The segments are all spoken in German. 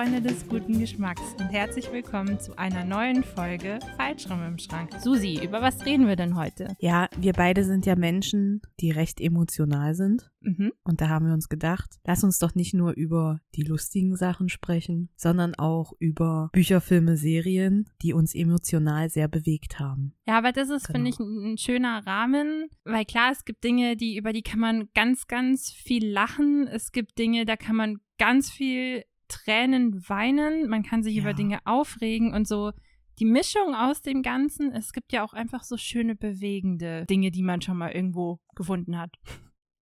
Freunde des guten Geschmacks und herzlich willkommen zu einer neuen Folge Falschraum im Schrank. Susi, über was reden wir denn heute? Ja, wir beide sind ja Menschen, die recht emotional sind. Mhm. Und da haben wir uns gedacht, lass uns doch nicht nur über die lustigen Sachen sprechen, sondern auch über Bücher, Filme, Serien, die uns emotional sehr bewegt haben. Ja, aber das ist, Genau. finde ich, ein, ein schöner Rahmen, weil klar, es gibt Dinge, die, über die kann man ganz, ganz viel lachen. Es gibt Dinge, da kann man ganz viel Tränen weinen. Man kann sich Ja. über Dinge aufregen und so. Die Mischung aus dem Ganzen, es gibt ja auch einfach so schöne, bewegende Dinge, die man schon mal irgendwo gefunden hat.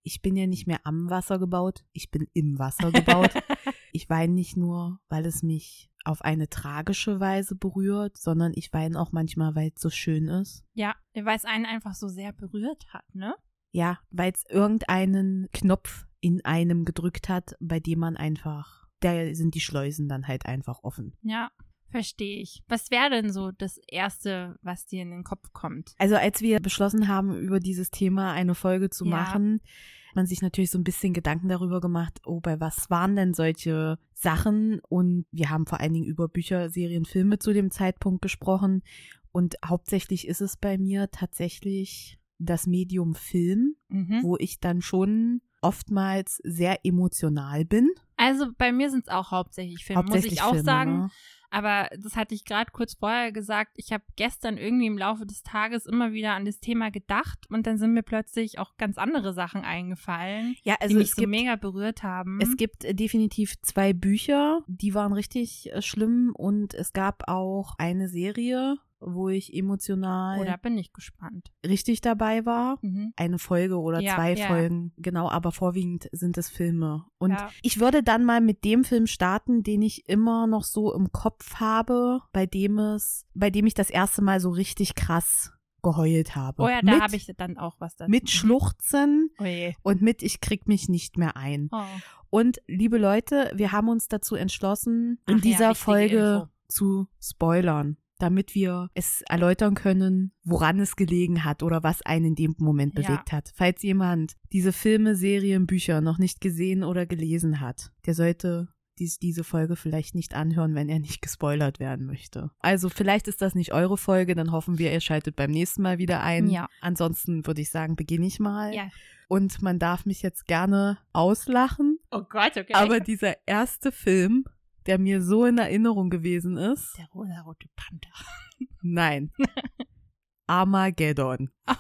Ich bin ja nicht mehr am Wasser gebaut, ich bin im Wasser gebaut. ich weine nicht nur, weil es mich auf eine tragische Weise berührt, sondern ich weine auch manchmal, weil es so schön ist. Ja, weil es einen einfach so sehr berührt hat, ne? Ja, weil es irgendeinen Knopf in einem gedrückt hat, bei dem man einfach, da sind die Schleusen dann halt einfach offen. Ja, verstehe ich. Was wäre denn so das Erste, was dir in den Kopf kommt? Also als wir beschlossen haben, über dieses Thema eine Folge zu Ja. machen, hat man sich natürlich so ein bisschen Gedanken darüber gemacht, oh, bei was waren denn solche Sachen? Und wir haben vor allen Dingen über Bücher, Serien, Filme zu dem Zeitpunkt gesprochen. Und hauptsächlich ist es bei mir tatsächlich das Medium Film, Mhm. wo ich dann schon oftmals sehr emotional bin. Also bei mir sind es auch hauptsächlich Filme, Hauptsächlich muss ich auch Filme, sagen. Ne? Aber das hatte ich gerade kurz vorher gesagt. Ich habe gestern irgendwie im Laufe des Tages immer wieder an das Thema gedacht und dann sind mir plötzlich auch ganz andere Sachen eingefallen, Ja, die also mich es so gibt, mega berührt haben. Es gibt äh, definitiv zwei Bücher, die waren richtig äh, schlimm und es gab auch eine Serie, wo ich emotional oh, da bin ich gespannt. richtig dabei war. Mhm. Eine Folge oder Ja, zwei ja. Folgen, genau, aber vorwiegend sind es Filme. Und Ja. ich würde dann mal mit dem Film starten, den ich immer noch so im Kopf habe, bei dem es, bei dem ich das erste Mal so richtig krass geheult habe. Oh ja, da habe ich dann auch was dazu. mit Schluchzen Oh je. und mit ich krieg mich nicht mehr ein. Oh. Und liebe Leute, wir haben uns dazu entschlossen, Ach in dieser Folge Info. zu spoilern, damit wir es erläutern können, woran es gelegen hat oder was einen in dem Moment Ja. bewegt hat. Falls jemand diese Filme, Serien, Bücher noch nicht gesehen oder gelesen hat, der sollte dies, diese Folge vielleicht nicht anhören, wenn er nicht gespoilert werden möchte. Also vielleicht ist das nicht eure Folge, dann hoffen wir, ihr schaltet beim nächsten Mal wieder ein. Ja. Ansonsten würde ich sagen, beginne ich mal. Ja. Und man darf mich jetzt gerne auslachen. Oh Gott, okay. Aber dieser erste Film, der mir so in Erinnerung gewesen ist, der rosa rote Panther. nein. Armageddon. ah,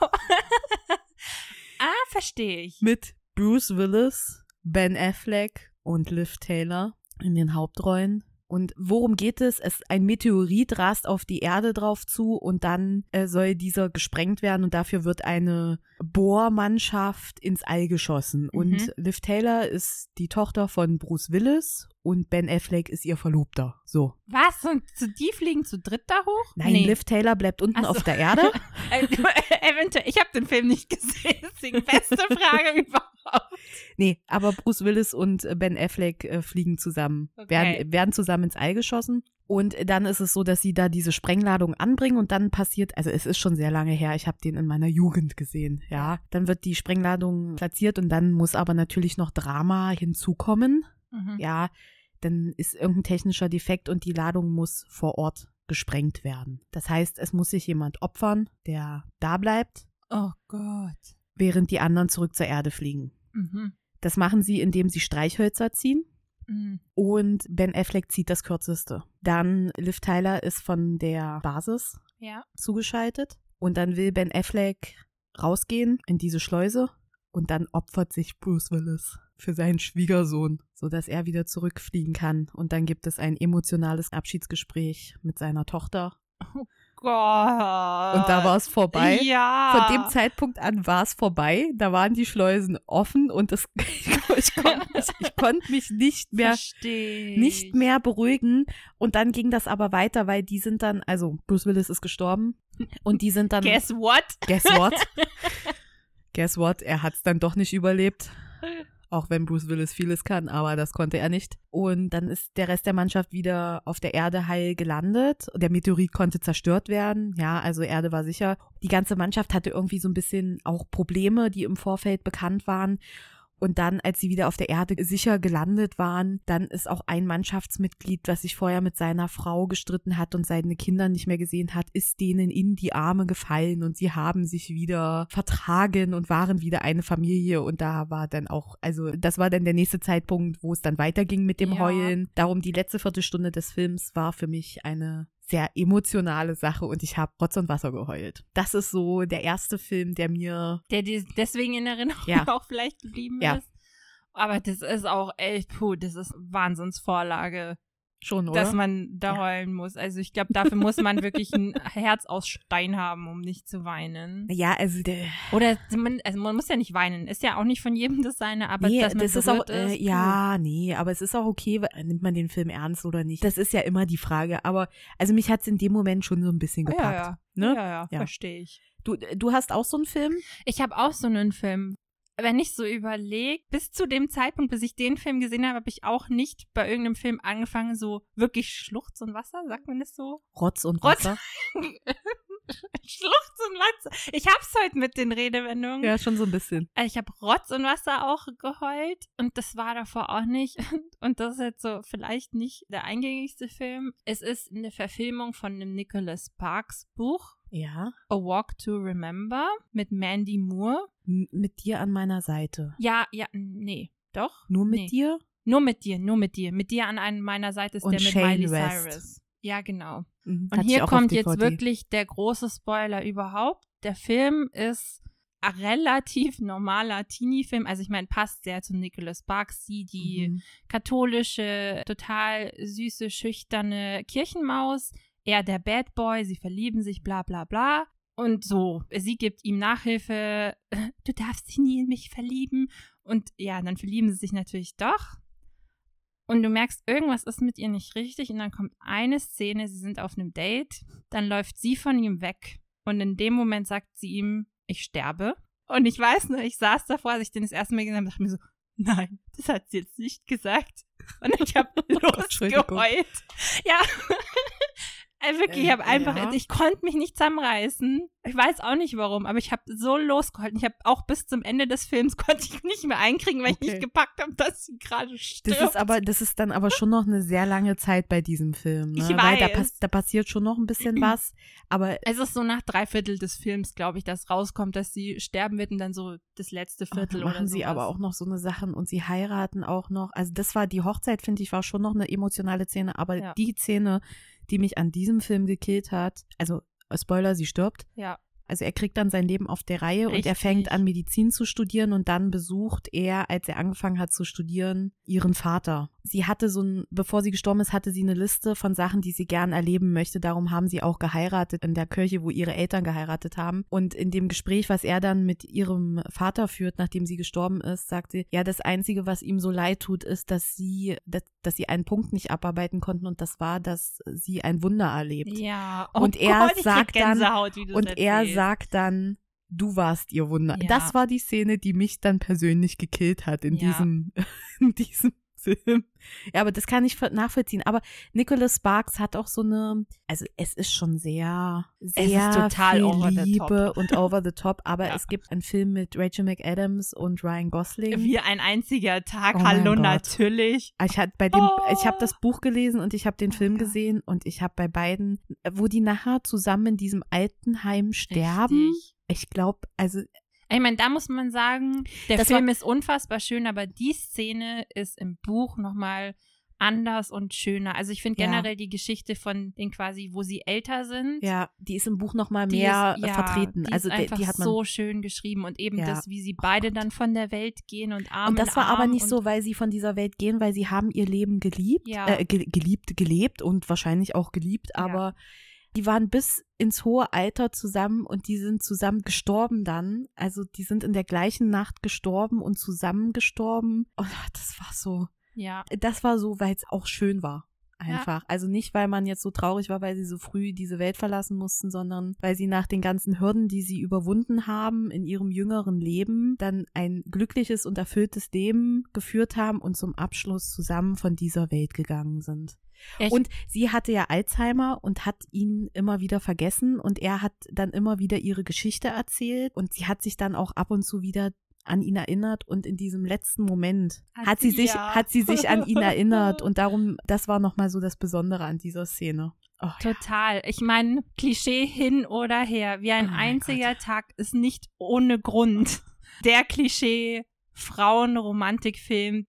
verstehe ich. Mit Bruce Willis, Ben Affleck und Liv Taylor in den Hauptrollen. Und worum geht es? es? Ein Meteorit rast auf die Erde drauf zu und dann äh, soll dieser gesprengt werden und dafür wird eine Bohrmannschaft ins All geschossen. Und Mhm. Liv Taylor ist die Tochter von Bruce Willis und Ben Affleck ist ihr Verlobter. So. Was? Und zu, die fliegen zu dritt da hoch? Nein, Liv Taylor bleibt unten so. auf der Erde. Äh, eventuell, ich habe den Film nicht gesehen, deswegen beste Frage überhaupt. Nee, aber Bruce Willis und äh, Ben Affleck äh, fliegen zusammen, Okay. werden, werden zusammen ins All geschossen. Und dann ist es so, dass sie da diese Sprengladung anbringen und dann passiert, also es ist schon sehr lange her, ich habe den in meiner Jugend gesehen, ja. Dann wird die Sprengladung platziert und dann muss aber natürlich noch Drama hinzukommen. Mhm. Ja, dann ist irgendein technischer Defekt und die Ladung muss vor Ort gesprengt werden. Das heißt, es muss sich jemand opfern, der da bleibt, Oh Gott. während die anderen zurück zur Erde fliegen. Mhm. Das machen sie, indem sie Streichhölzer ziehen. Mhm. Und Ben Affleck zieht das kürzeste. Dann Liv Tyler ist von der Basis Ja. zugeschaltet. Und dann will Ben Affleck rausgehen in diese Schleuse. Und dann opfert sich Bruce Willis für seinen Schwiegersohn, sodass er wieder zurückfliegen kann. Und dann gibt es ein emotionales Abschiedsgespräch mit seiner Tochter. Gott. Und da war es vorbei. Ja. Von dem Zeitpunkt an war es vorbei. Da waren die Schleusen offen und das, ich, konnte mich, ich konnte mich nicht mehr Versteh nicht ich. mehr beruhigen. Und dann ging das aber weiter, weil die sind dann, also Bruce Willis ist gestorben und die sind dann. Guess what? Guess what? Guess what? Er hat es dann doch nicht überlebt. Auch wenn Bruce Willis vieles kann, aber das konnte er nicht. Und dann ist der Rest der Mannschaft wieder auf der Erde heil gelandet. Der Meteorit konnte zerstört werden. Ja, also Erde war sicher. Die ganze Mannschaft hatte irgendwie so ein bisschen auch Probleme, die im Vorfeld bekannt waren. Und dann, als sie wieder auf der Erde sicher gelandet waren, dann ist auch ein Mannschaftsmitglied, das sich vorher mit seiner Frau gestritten hat und seine Kinder nicht mehr gesehen hat, ist denen in die Arme gefallen und sie haben sich wieder vertragen und waren wieder eine Familie. Und da war dann auch, also das war dann der nächste Zeitpunkt, wo es dann weiterging mit dem Ja. Heulen. Darum die letzte Viertelstunde des Films war für mich eine sehr emotionale Sache und ich habe Rotz und Wasser geheult. Das ist so der erste Film, der mir Der deswegen in Erinnerung Ja. auch vielleicht geblieben Ja. ist. Aber das ist auch echt, puh, das ist Wahnsinnsvorlage, schon, oder? dass man da Ja. heulen muss. Also ich glaube, dafür muss man wirklich ein Herz aus Stein haben, um nicht zu weinen. ja, also der, Oder man, also man muss ja nicht weinen. Ist ja auch nicht von jedem das seine, aber nee, dass man das ist auch, äh, ist, ja, nee, aber es ist auch okay, nimmt man den Film ernst oder nicht. Das ist ja immer die Frage. Aber also mich hat's in dem Moment schon so ein bisschen gepackt. Ja, ja. Ne? Ja, ja, Ja. verstehe ich. Du, du hast auch so einen Film? Ich habe auch so einen Film. Wenn ich so überlege, bis zu dem Zeitpunkt, bis ich den Film gesehen habe, habe ich auch nicht bei irgendeinem Film angefangen, so wirklich Schluchz und Wasser, sagt man das so? Rotz und Rotz- Wasser. Schluchz und Wasser. Ich hab's heute mit den Redewendungen. Ja, schon so ein bisschen. Ich habe Rotz und Wasser auch geheult und das war davor auch nicht. Und das ist jetzt so vielleicht nicht der eingängigste Film. Es ist eine Verfilmung von einem Nicholas Sparks Buch. Ja. A Walk to Remember mit Mandy Moore. M mit dir an meiner Seite. Ja, ja, nee, doch. Nur mit nee. dir? Nur mit dir, nur mit dir. Mit dir an meiner Seite ist Und der mit Shane Miley West. Cyrus. Ja, genau. Mhm, Und hier kommt jetzt wirklich der große Spoiler überhaupt. Der Film ist ein relativ normaler Teenie-Film. Also ich meine, passt sehr zu Nicholas Sparks, sie die Mhm. katholische, total süße, schüchterne Kirchenmaus. Er der Bad Boy, sie verlieben sich, bla bla bla. Und so, sie gibt ihm Nachhilfe, du darfst dich nie in mich verlieben. Und ja, dann verlieben sie sich natürlich doch. Und du merkst, irgendwas ist mit ihr nicht richtig. Und dann kommt eine Szene, sie sind auf einem Date. Dann läuft sie von ihm weg. Und in dem Moment sagt sie ihm, ich sterbe. Und ich weiß nur, ich saß davor, als ich den das erste Mal gesehen habe, dachte mir so, nein, das hat sie jetzt nicht gesagt. Und ich habe Oh losgeheult. Ja. Also wirklich, ich habe Äh, einfach, ja. ich konnte mich nicht zusammenreißen. Ich weiß auch nicht warum, aber ich habe so losgeheult. Ich habe auch bis zum Ende des Films konnte ich nicht mehr einkriegen, weil ich Okay. nicht gepackt habe, dass sie gerade stirbt. Das ist aber, das ist dann aber schon noch eine sehr lange Zeit bei diesem Film. Ne? Ich Weil da, weiß. pass da passiert schon noch ein bisschen was. Aber es ist so nach drei Viertel des Films, glaube ich, dass rauskommt, dass sie sterben wird und dann so das letzte Viertel machen oder sie sowas. aber auch noch so eine Sachen und sie heiraten auch noch. Also das war die Hochzeit, finde ich, war schon noch eine emotionale Szene. Aber Ja. die Szene, die mich an diesem Film gekillt hat, also Spoiler, sie stirbt. Ja, Also er kriegt dann sein Leben auf der Reihe und er Richtig. fängt an, Medizin zu studieren und dann besucht er, als er angefangen hat zu studieren, ihren Vater. Sie hatte so ein, bevor sie gestorben ist, hatte sie eine Liste von Sachen, die sie gern erleben möchte. Darum haben sie auch geheiratet in der Kirche, wo ihre Eltern geheiratet haben. Und in dem Gespräch, was er dann mit ihrem Vater führt, nachdem sie gestorben ist, sagt sie, ja, das Einzige, was ihm so leid tut, ist, dass sie, dass, dass sie einen Punkt nicht abarbeiten konnten und das war, dass sie ein Wunder erlebt. ja. Und er krieg sagt dann- Und er erzählst. Sagt dann, du warst ihr Wunder. Ja. Das war die Szene, die mich dann persönlich gekillt hat in Ja. diesem, in diesem Film. Ja, aber das kann ich nachvollziehen. Aber Nicholas Sparks hat auch so eine, also es ist schon sehr, sehr ist total viel Liebe und over the top. Aber Ja. es gibt einen Film mit Rachel McAdams und Ryan Gosling. Wie ein einziger Tag, Oh hallo, natürlich. Ich hatte bei dem, Oh. ich habe das Buch gelesen und ich habe den Film Ja. gesehen und ich habe bei beiden, wo die nachher zusammen in diesem Altenheim sterben. Richtig. Ich glaube, also Ich meine, da muss man sagen, der Das Film ist unfassbar schön, aber die Szene ist im Buch nochmal anders und schöner. Also ich finde Ja. generell die Geschichte von den quasi, wo sie älter sind. Ja, die ist im Buch noch mal die mehr ist, ja, vertreten. Die also ist die, einfach die hat man so schön geschrieben und eben Ja. das, wie sie Oh beide Gott. dann von der Welt gehen und Arm und das war aber nicht so, weil sie von dieser Welt gehen, weil sie haben ihr Leben geliebt, Ja. äh, ge geliebt, gelebt und wahrscheinlich auch geliebt, Ja. aber die waren bis ins hohe Alter zusammen und die sind zusammen gestorben dann. Also die sind in der gleichen Nacht gestorben und zusammen gestorben. Und das war so, Ja, das war so, weil es auch schön war. Einfach. Also nicht, weil man jetzt so traurig war, weil sie so früh diese Welt verlassen mussten, sondern weil sie nach den ganzen Hürden, die sie überwunden haben in ihrem jüngeren Leben, dann ein glückliches und erfülltes Leben geführt haben und zum Abschluss zusammen von dieser Welt gegangen sind. Echt? Und sie hatte ja Alzheimer und hat ihn immer wieder vergessen und er hat dann immer wieder ihre Geschichte erzählt und sie hat sich dann auch ab und zu wieder an ihn erinnert und in diesem letzten Moment Hat hat, sie sich, ja. hat sie sich an ihn erinnert und darum, das war nochmal so das Besondere an dieser Szene. Oh, ja. Total. Ich meine, Klischee hin oder her. Wie ein Oh einziger Tag ist nicht ohne Grund. Der Klischee Frauenromantikfilm.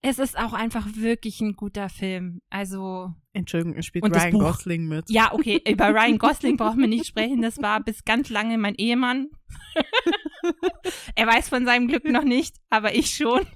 Es ist auch einfach wirklich ein guter Film. Also, Entschuldigung, es spielt Ryan. Gosling mit. ja, okay, über Ryan Gosling brauchen wir nicht sprechen. Das war bis ganz lange mein Ehemann. Er weiß von seinem Glück noch nicht, aber ich schon.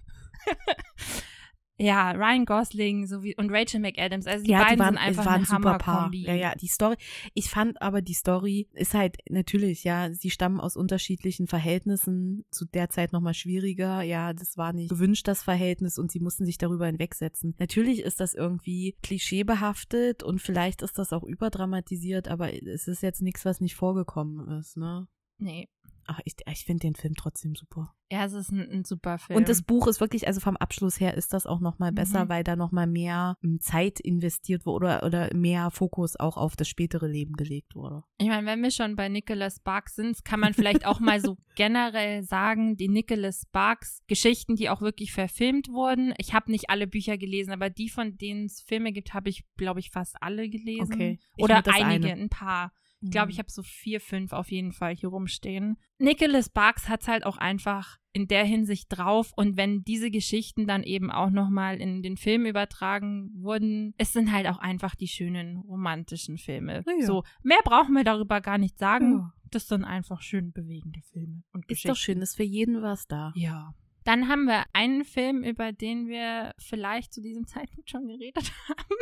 ja, Ryan Gosling sowie und Rachel McAdams. Also die ja, beiden die waren, sind einfach es war ein super Paar. Ja, ja, die Story. Ich fand aber die Story ist halt natürlich, ja, sie stammen aus unterschiedlichen Verhältnissen, zu der Zeit nochmal schwieriger. Ja, das war nicht gewünscht, das Verhältnis und sie mussten sich darüber hinwegsetzen. Natürlich ist das irgendwie klischeebehaftet und vielleicht ist das auch überdramatisiert, aber es ist jetzt nichts, was nicht vorgekommen ist, ne? Nee. Ach, ich, ich finde den Film trotzdem super. Ja, es ist ein, ein super Film. Und das Buch ist wirklich, also vom Abschluss her ist das auch nochmal besser, Mhm. weil da nochmal mehr ähm, Zeit investiert wurde oder, oder mehr Fokus auch auf das spätere Leben gelegt wurde. Ich meine, wenn wir schon bei Nicholas Sparks sind, kann man vielleicht auch mal so generell sagen, die Nicholas Sparks Geschichten, die auch wirklich verfilmt wurden. Ich habe nicht alle Bücher gelesen, aber die, von denen es Filme gibt, habe ich, glaube ich, fast alle gelesen. Okay. Ich Oder einige, eine. ein paar. Ich glaube, ich habe so vier, fünf auf jeden Fall hier rumstehen. Nicholas Sparks hat es halt auch einfach in der Hinsicht drauf. Und wenn diese Geschichten dann eben auch nochmal in den Film übertragen wurden, es sind halt auch einfach die schönen romantischen Filme. Na ja. So, mehr brauchen wir darüber gar nicht sagen. Ja. Das sind einfach schön bewegende Filme und Ist Geschichten. doch schön, ist für jeden was da. Ja. Dann haben wir einen Film, über den wir vielleicht zu diesem Zeitpunkt schon geredet haben.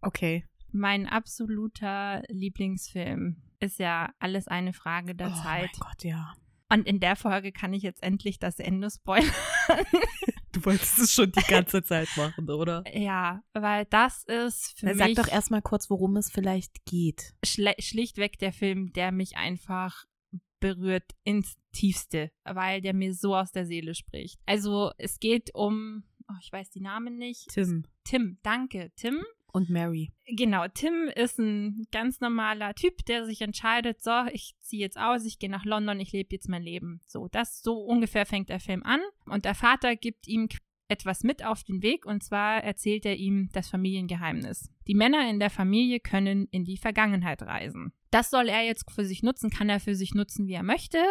Okay. Mein absoluter Lieblingsfilm ist ja alles eine Frage der oh Zeit. mein Gott, ja. Und in der Folge kann ich jetzt endlich das Ende spoilern. Du wolltest es schon die ganze Zeit machen, oder? ja, weil das ist für Na, sag mich doch erstmal kurz, worum es vielleicht geht. schlichtweg der Film, der mich einfach berührt ins Tiefste, weil der mir so aus der Seele spricht. Also es geht um, oh, ich weiß die Namen nicht. Tim Tim, danke, Tim. Und Mary. Genau, Tim ist ein ganz normaler Typ, der sich entscheidet, so, ich ziehe jetzt aus, ich gehe nach London, ich lebe jetzt mein Leben. So, das so ungefähr fängt der Film an. Und der Vater gibt ihm etwas mit auf den Weg und zwar erzählt er ihm das Familiengeheimnis. Die Männer in der Familie können in die Vergangenheit reisen. Das soll er jetzt für sich nutzen, kann er für sich nutzen, wie er möchte.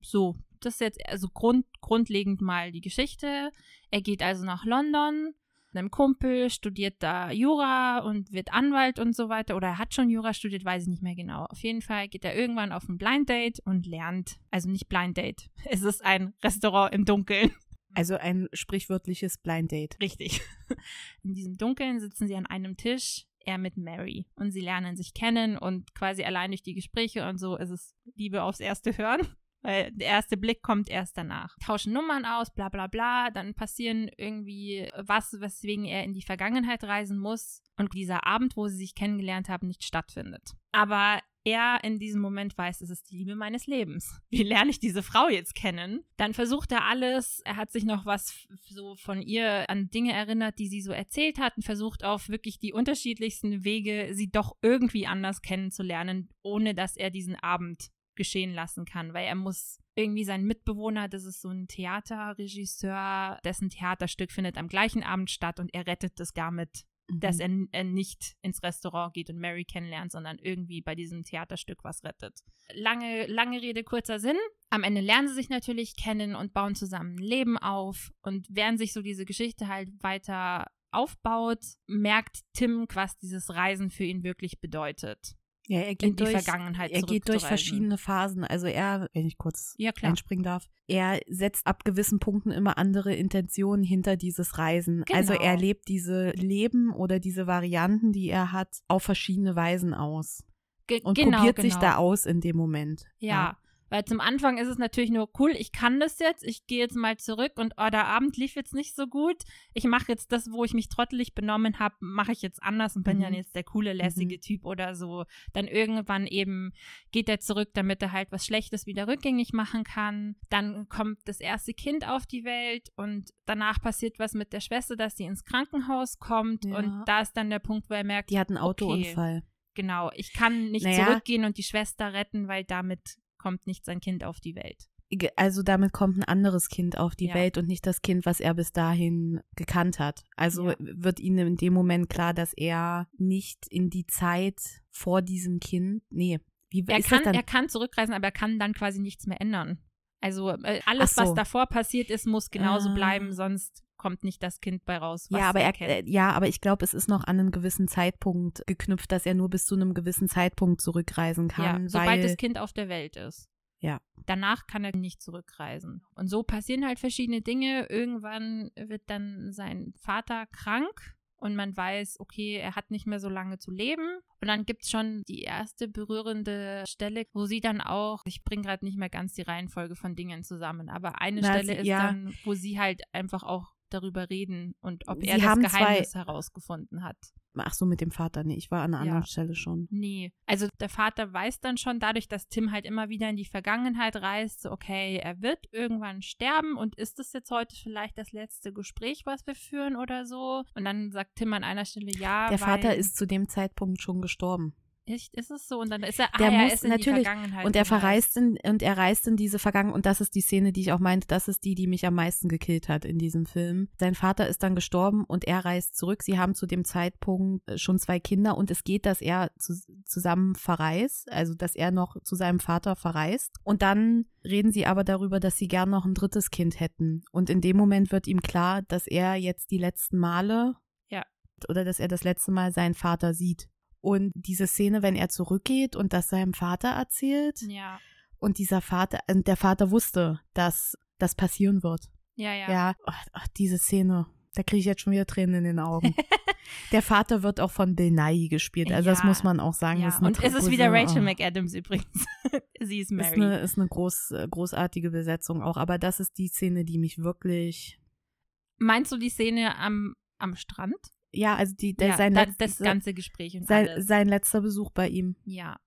So, das ist jetzt also grund, grundlegend mal die Geschichte. Er geht also nach London, einem Kumpel, studiert da Jura und wird Anwalt und so weiter. Oder er hat schon Jura studiert, weiß ich nicht mehr genau. Auf jeden Fall geht er irgendwann auf ein Blind Date und lernt, also nicht Blind Date, es ist ein Restaurant im Dunkeln. Also ein sprichwörtliches Blind Date. Richtig. In diesem Dunkeln sitzen sie an einem Tisch, er mit Mary. Und sie lernen sich kennen und quasi allein durch die Gespräche und so ist es Liebe aufs erste Hören. Weil der erste Blick kommt erst danach. Tauschen Nummern aus, bla bla bla. Dann passieren irgendwie was, weswegen er in die Vergangenheit reisen muss und dieser Abend, wo sie sich kennengelernt haben, nicht stattfindet. Aber er in diesem Moment weiß, es ist die Liebe meines Lebens. Wie lerne ich diese Frau jetzt kennen? Dann versucht er alles. Er hat sich noch was so von ihr an Dinge erinnert, die sie so erzählt hat und versucht auf wirklich die unterschiedlichsten Wege, sie doch irgendwie anders kennenzulernen, ohne dass er diesen Abend geschehen lassen kann, weil er muss irgendwie seinen Mitbewohner, das ist so ein Theaterregisseur, dessen Theaterstück findet am gleichen Abend statt und er rettet das gar mit dass er, er nicht ins Restaurant geht und Mary kennenlernt, sondern irgendwie bei diesem Theaterstück was rettet. Lange, lange Rede, kurzer Sinn. Am Ende lernen sie sich natürlich kennen und bauen zusammen ein Leben auf. Und während sich so diese Geschichte halt weiter aufbaut, merkt Tim, was dieses Reisen für ihn wirklich bedeutet. Ja, er In geht die durch, Vergangenheit er geht durch verschiedene Phasen. Also er, wenn ich kurz Ja, einspringen darf, er setzt ab gewissen Punkten immer andere Intentionen hinter dieses Reisen. Genau. Also er lebt diese Leben oder diese Varianten, die er hat, auf verschiedene Weisen aus. Ge Und genau, probiert genau. sich da aus in dem Moment. Ja. Weil zum Anfang ist es natürlich nur cool, ich kann das jetzt, ich gehe jetzt mal zurück und oh, der Abend lief jetzt nicht so gut. Ich mache jetzt das, wo ich mich trottelig benommen habe, mache ich jetzt anders und bin Mhm. dann jetzt der coole, lässige Mhm. Typ oder so. Dann irgendwann eben geht er zurück, damit er halt was Schlechtes wieder rückgängig machen kann. Dann kommt das erste Kind auf die Welt und danach passiert was mit der Schwester, dass sie ins Krankenhaus kommt Ja. und da ist dann der Punkt, wo er merkt, Die hat einen Autounfall. genau, ich kann nicht Naja. zurückgehen und die Schwester retten, weil damit kommt nicht sein Kind auf die Welt. Also damit kommt ein anderes Kind auf die Ja. Welt und nicht das Kind, was er bis dahin gekannt hat. Also Ja. wird ihm in dem Moment klar, dass er nicht in die Zeit vor diesem Kind, nee, wie Er ist kann, das dann? er kann zurückreisen, aber er kann dann quasi nichts mehr ändern. Also äh, alles, so. was davor passiert ist, muss genauso Ah. bleiben, sonst kommt nicht das Kind bei raus. Was ja, aber er, kennt. äh, ja, aber ich glaube, es ist noch an einen gewissen Zeitpunkt geknüpft, dass er nur bis zu einem gewissen Zeitpunkt zurückreisen kann, ja, sobald weil das Kind auf der Welt ist. Ja. Danach kann er nicht zurückreisen. Und so passieren halt verschiedene Dinge. Irgendwann wird dann sein Vater krank und man weiß, okay, er hat nicht mehr so lange zu leben. Und dann gibt es schon die erste berührende Stelle, wo sie dann auch, ich bringe gerade nicht mehr ganz die Reihenfolge von Dingen zusammen, aber eine Na, Stelle sie- ist ja. dann, wo sie halt einfach auch darüber reden und ob Sie er das Geheimnis herausgefunden hat. ach so mit dem Vater, nee, ich war an einer Ja. anderen Stelle schon. Nee. Also der Vater weiß dann schon, dadurch, dass Tim halt immer wieder in die Vergangenheit reist, so okay, er wird irgendwann sterben und ist das jetzt heute vielleicht das letzte Gespräch, was wir führen oder so? Und dann sagt Tim an einer Stelle ja. Der Vater ist zu dem Zeitpunkt schon gestorben. Echt, ist es so? Und dann ist er, Der ah, ja, muss- er ist in natürlich. die Vergangenheit Und er verreist in, und er reist in diese Vergangenheit, und das ist die Szene, die ich auch meinte, das ist die, die mich am meisten gekillt hat in diesem Film. Sein Vater ist dann gestorben und er reist zurück. Sie haben zu dem Zeitpunkt äh, schon zwei Kinder und es geht, dass er zu, zusammen verreist, also dass er noch zu seinem Vater verreist. Und dann reden sie aber darüber, dass sie gern noch ein drittes Kind hätten. Und in dem Moment wird ihm klar, dass er jetzt die letzten Male Ja. oder dass er das letzte Mal seinen Vater sieht. Und diese Szene, wenn er zurückgeht und das seinem Vater erzählt, Ja, und dieser Vater, und der Vater wusste, dass das passieren wird. ja, ja. Ja, ach, ach, diese Szene, da kriege ich jetzt schon wieder Tränen in den Augen. der Vater wird auch von Bill Nighy gespielt, also das Ja, muss man auch sagen. ja. Das ist Und es ist wieder große- Rachel oh. McAdams übrigens. Sie ist Ist Mary. eine, ist eine groß, äh, großartige Besetzung auch, aber das ist die Szene, die mich wirklich, Meinst du die Szene am, am Strand? Ja, also die, der, ja, sein, das, letz- das ganze Gespräch und sein, alles. sein letzter Besuch bei ihm. Ja.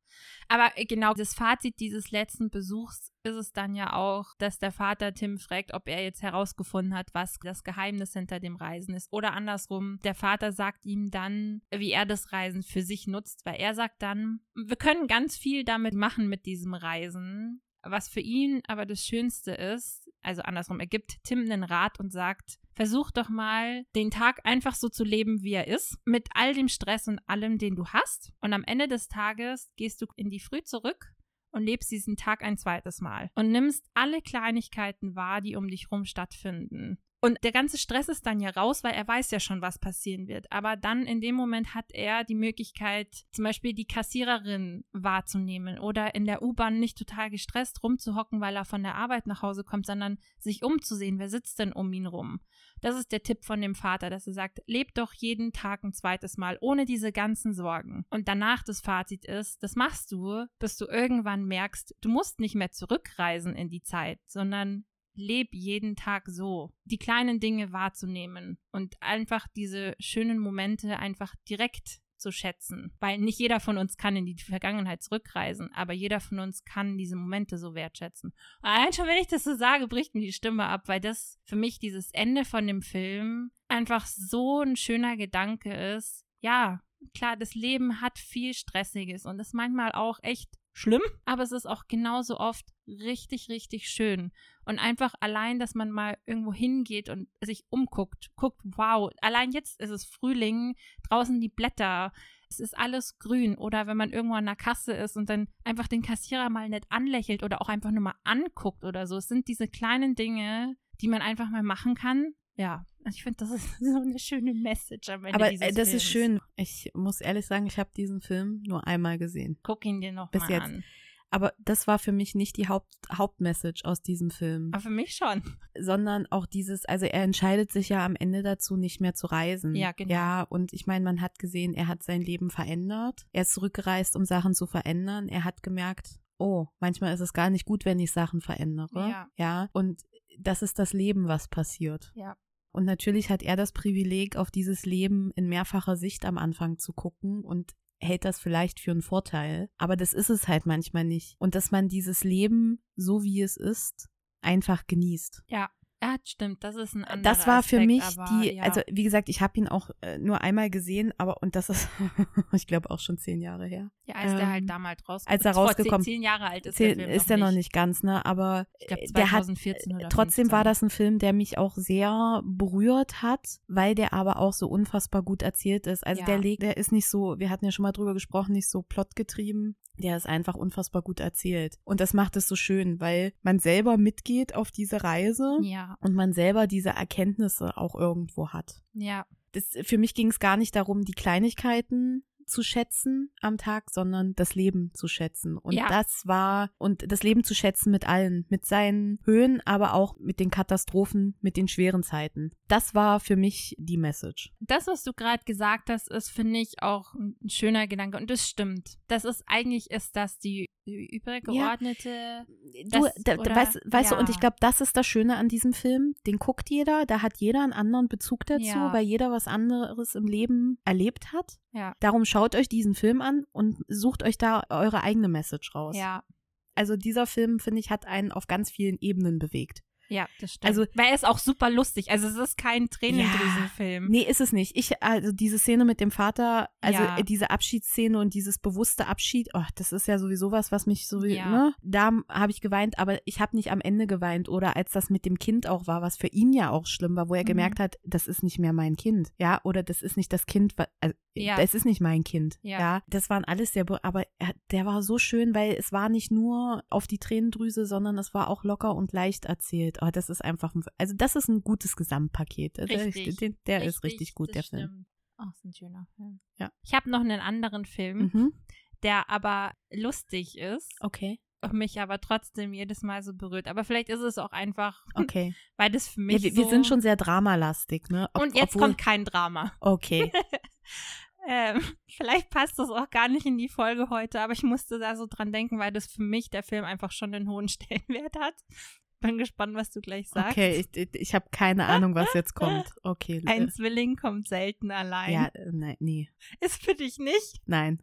Aber äh, genau, das Fazit dieses letzten Besuchs ist es dann ja auch, dass der Vater Tim fragt, ob er jetzt herausgefunden hat, was das Geheimnis hinter dem Reisen ist. Oder andersrum, der Vater sagt ihm dann, wie er das Reisen für sich nutzt, weil er sagt dann, wir können ganz viel damit machen mit diesem Reisen. Was für ihn aber das Schönste ist, also andersrum, er gibt Tim einen Rat und sagt, versuch doch mal, den Tag einfach so zu leben, wie er ist, mit all dem Stress und allem, den du hast. Und am Ende des Tages gehst du in die Früh zurück und lebst diesen Tag ein zweites Mal und nimmst alle Kleinigkeiten wahr, die um dich rum stattfinden. Und der ganze Stress ist dann ja raus, weil er weiß ja schon, was passieren wird. Aber dann in dem Moment hat er die Möglichkeit, zum Beispiel die Kassiererin wahrzunehmen oder in der U-Bahn nicht total gestresst rumzuhocken, weil er von der Arbeit nach Hause kommt, sondern sich umzusehen, wer sitzt denn um ihn rum. Das ist der Tipp von dem Vater, dass er sagt, lebt doch jeden Tag ein zweites Mal, ohne diese ganzen Sorgen. Und danach das Fazit ist, das machst du, bis du irgendwann merkst, du musst nicht mehr zurückreisen in die Zeit, sondern leb jeden Tag so, die kleinen Dinge wahrzunehmen und einfach diese schönen Momente einfach direkt zu schätzen, weil nicht jeder von uns kann in die Vergangenheit zurückreisen, aber jeder von uns kann diese Momente so wertschätzen. Allein schon, wenn ich das so sage, bricht mir die Stimme ab, weil das für mich dieses Ende von dem Film einfach so ein schöner Gedanke ist. Ja, klar, das Leben hat viel Stressiges und ist manchmal auch echt schlimm, aber es ist auch genauso oft richtig, richtig schön. Und einfach allein, dass man mal irgendwo hingeht und sich umguckt, guckt, wow, allein jetzt ist es Frühling, draußen die Blätter, es ist alles grün. Oder wenn man irgendwo an der Kasse ist und dann einfach den Kassierer mal nett anlächelt oder auch einfach nur mal anguckt oder so. Es sind diese kleinen Dinge, die man einfach mal machen kann. Ja, ich finde, das ist so eine schöne Message am Ende Aber dieses äh, das Films. ist schön. Ich muss ehrlich sagen, ich habe diesen Film nur einmal gesehen. Guck ihn dir noch Bis mal jetzt. an. Aber das war für mich nicht die Haupt Hauptmessage aus diesem Film, Aber für mich schon. sondern auch dieses, also er entscheidet sich ja am Ende dazu, nicht mehr zu reisen. Ja, genau. Ja, und ich meine, man hat gesehen, er hat sein Leben verändert. Er ist zurückgereist, um Sachen zu verändern. Er hat gemerkt, oh, manchmal ist es gar nicht gut, wenn ich Sachen verändere. Ja. Ja, und das ist das Leben, was passiert. Ja. Und natürlich hat er das Privileg, auf dieses Leben in mehrfacher Sicht am Anfang zu gucken und hält das vielleicht für einen Vorteil. Aber das ist es halt manchmal nicht. Und dass man dieses Leben, so wie es ist, einfach genießt. Ja, hat stimmt, das ist ein anderer Das war für Aspekt, mich aber, die, ja. also wie gesagt, ich habe ihn auch äh, nur einmal gesehen, aber und das ist, ich glaube auch schon zehn Jahre her. ja, als der halt ähm, damals rausgekommen als er rausgekommen- zehn, zehn Jahre alt ist Zehn, der Film ist er noch nicht ganz, ne? Aber Ich glaube äh, der hat 2014 oder Trotzdem war 15. das ein Film, der mich auch sehr berührt hat, weil der aber auch so unfassbar gut erzählt ist. Also Ja. der legt, der ist nicht so, wir hatten ja schon mal drüber gesprochen, nicht so plotgetrieben. Der ist einfach unfassbar gut erzählt. Und das macht es so schön, weil man selber mitgeht auf diese Reise Ja, und man selber diese Erkenntnisse auch irgendwo hat. ja, Das, für mich ging es gar nicht darum, die Kleinigkeiten zu schätzen am Tag, sondern das Leben zu schätzen. Und Ja. das war, und das Leben zu schätzen mit allen, mit seinen Höhen, aber auch mit den Katastrophen, mit den schweren Zeiten. Das war für mich die Message. das, was du gerade gesagt hast, ist, finde ich, auch ein schöner Gedanke. Und das stimmt. Das ist eigentlich, ist das die übergeordnete. Du, Das- da, oder- weißt, weißt du, und ja. ich glaube, das ist das Schöne an diesem Film. Den guckt jeder, da hat jeder einen anderen Bezug dazu, Ja. weil jeder was anderes im Leben erlebt hat. Ja. Darum schaut euch diesen Film an und sucht euch da eure eigene Message raus. Ja, Also dieser Film, finde ich, hat einen auf ganz vielen Ebenen bewegt. Ja, das stimmt. Also- Weil er ist auch super lustig. Also es ist kein Tränendrüsenfilm. Nee, ist es nicht. Ich, also diese Szene mit dem Vater, also Ja. diese Abschiedsszene und dieses bewusste Abschied, oh, das ist ja sowieso was, was mich so, Ja. ne? Da habe ich geweint, aber ich habe nicht am Ende geweint oder als das mit dem Kind auch war, was für ihn ja auch schlimm war, wo er Mhm. gemerkt hat, das ist nicht mehr mein Kind, ja, oder das ist nicht das Kind, wa- also, Ja. das ist nicht mein Kind, Ja. ja. Das waren alles sehr, be- aber er, der war so schön, weil es war nicht nur auf die Tränendrüse, sondern es war auch locker und leicht erzählt. Oh, das ist einfach, ein, also das ist ein gutes Gesamtpaket. Der- Richtig. Der, der ist richtig gut, der Film. stimmt. Ach, ist ein schöner Film. Ja. Ich habe noch einen anderen Film, Mhm. der aber lustig ist Okay, mich aber trotzdem jedes Mal so berührt. Aber vielleicht ist es auch einfach, okay. weil das für Ja, mich wir, so wir sind schon sehr dramalastig, ne? Ob- Und jetzt obwohl- kommt kein Drama. Okay, Ähm, vielleicht passt das auch gar nicht in die Folge heute, aber ich musste da so dran denken, weil das für mich der Film einfach schon einen hohen Stellenwert hat. Bin gespannt, was du gleich sagst. okay. Ich, ich, ich habe keine Ahnung, was jetzt kommt. Okay. Ein äh, Zwilling kommt selten allein. ja, äh, nein, nee, Ist für dich nicht? nein.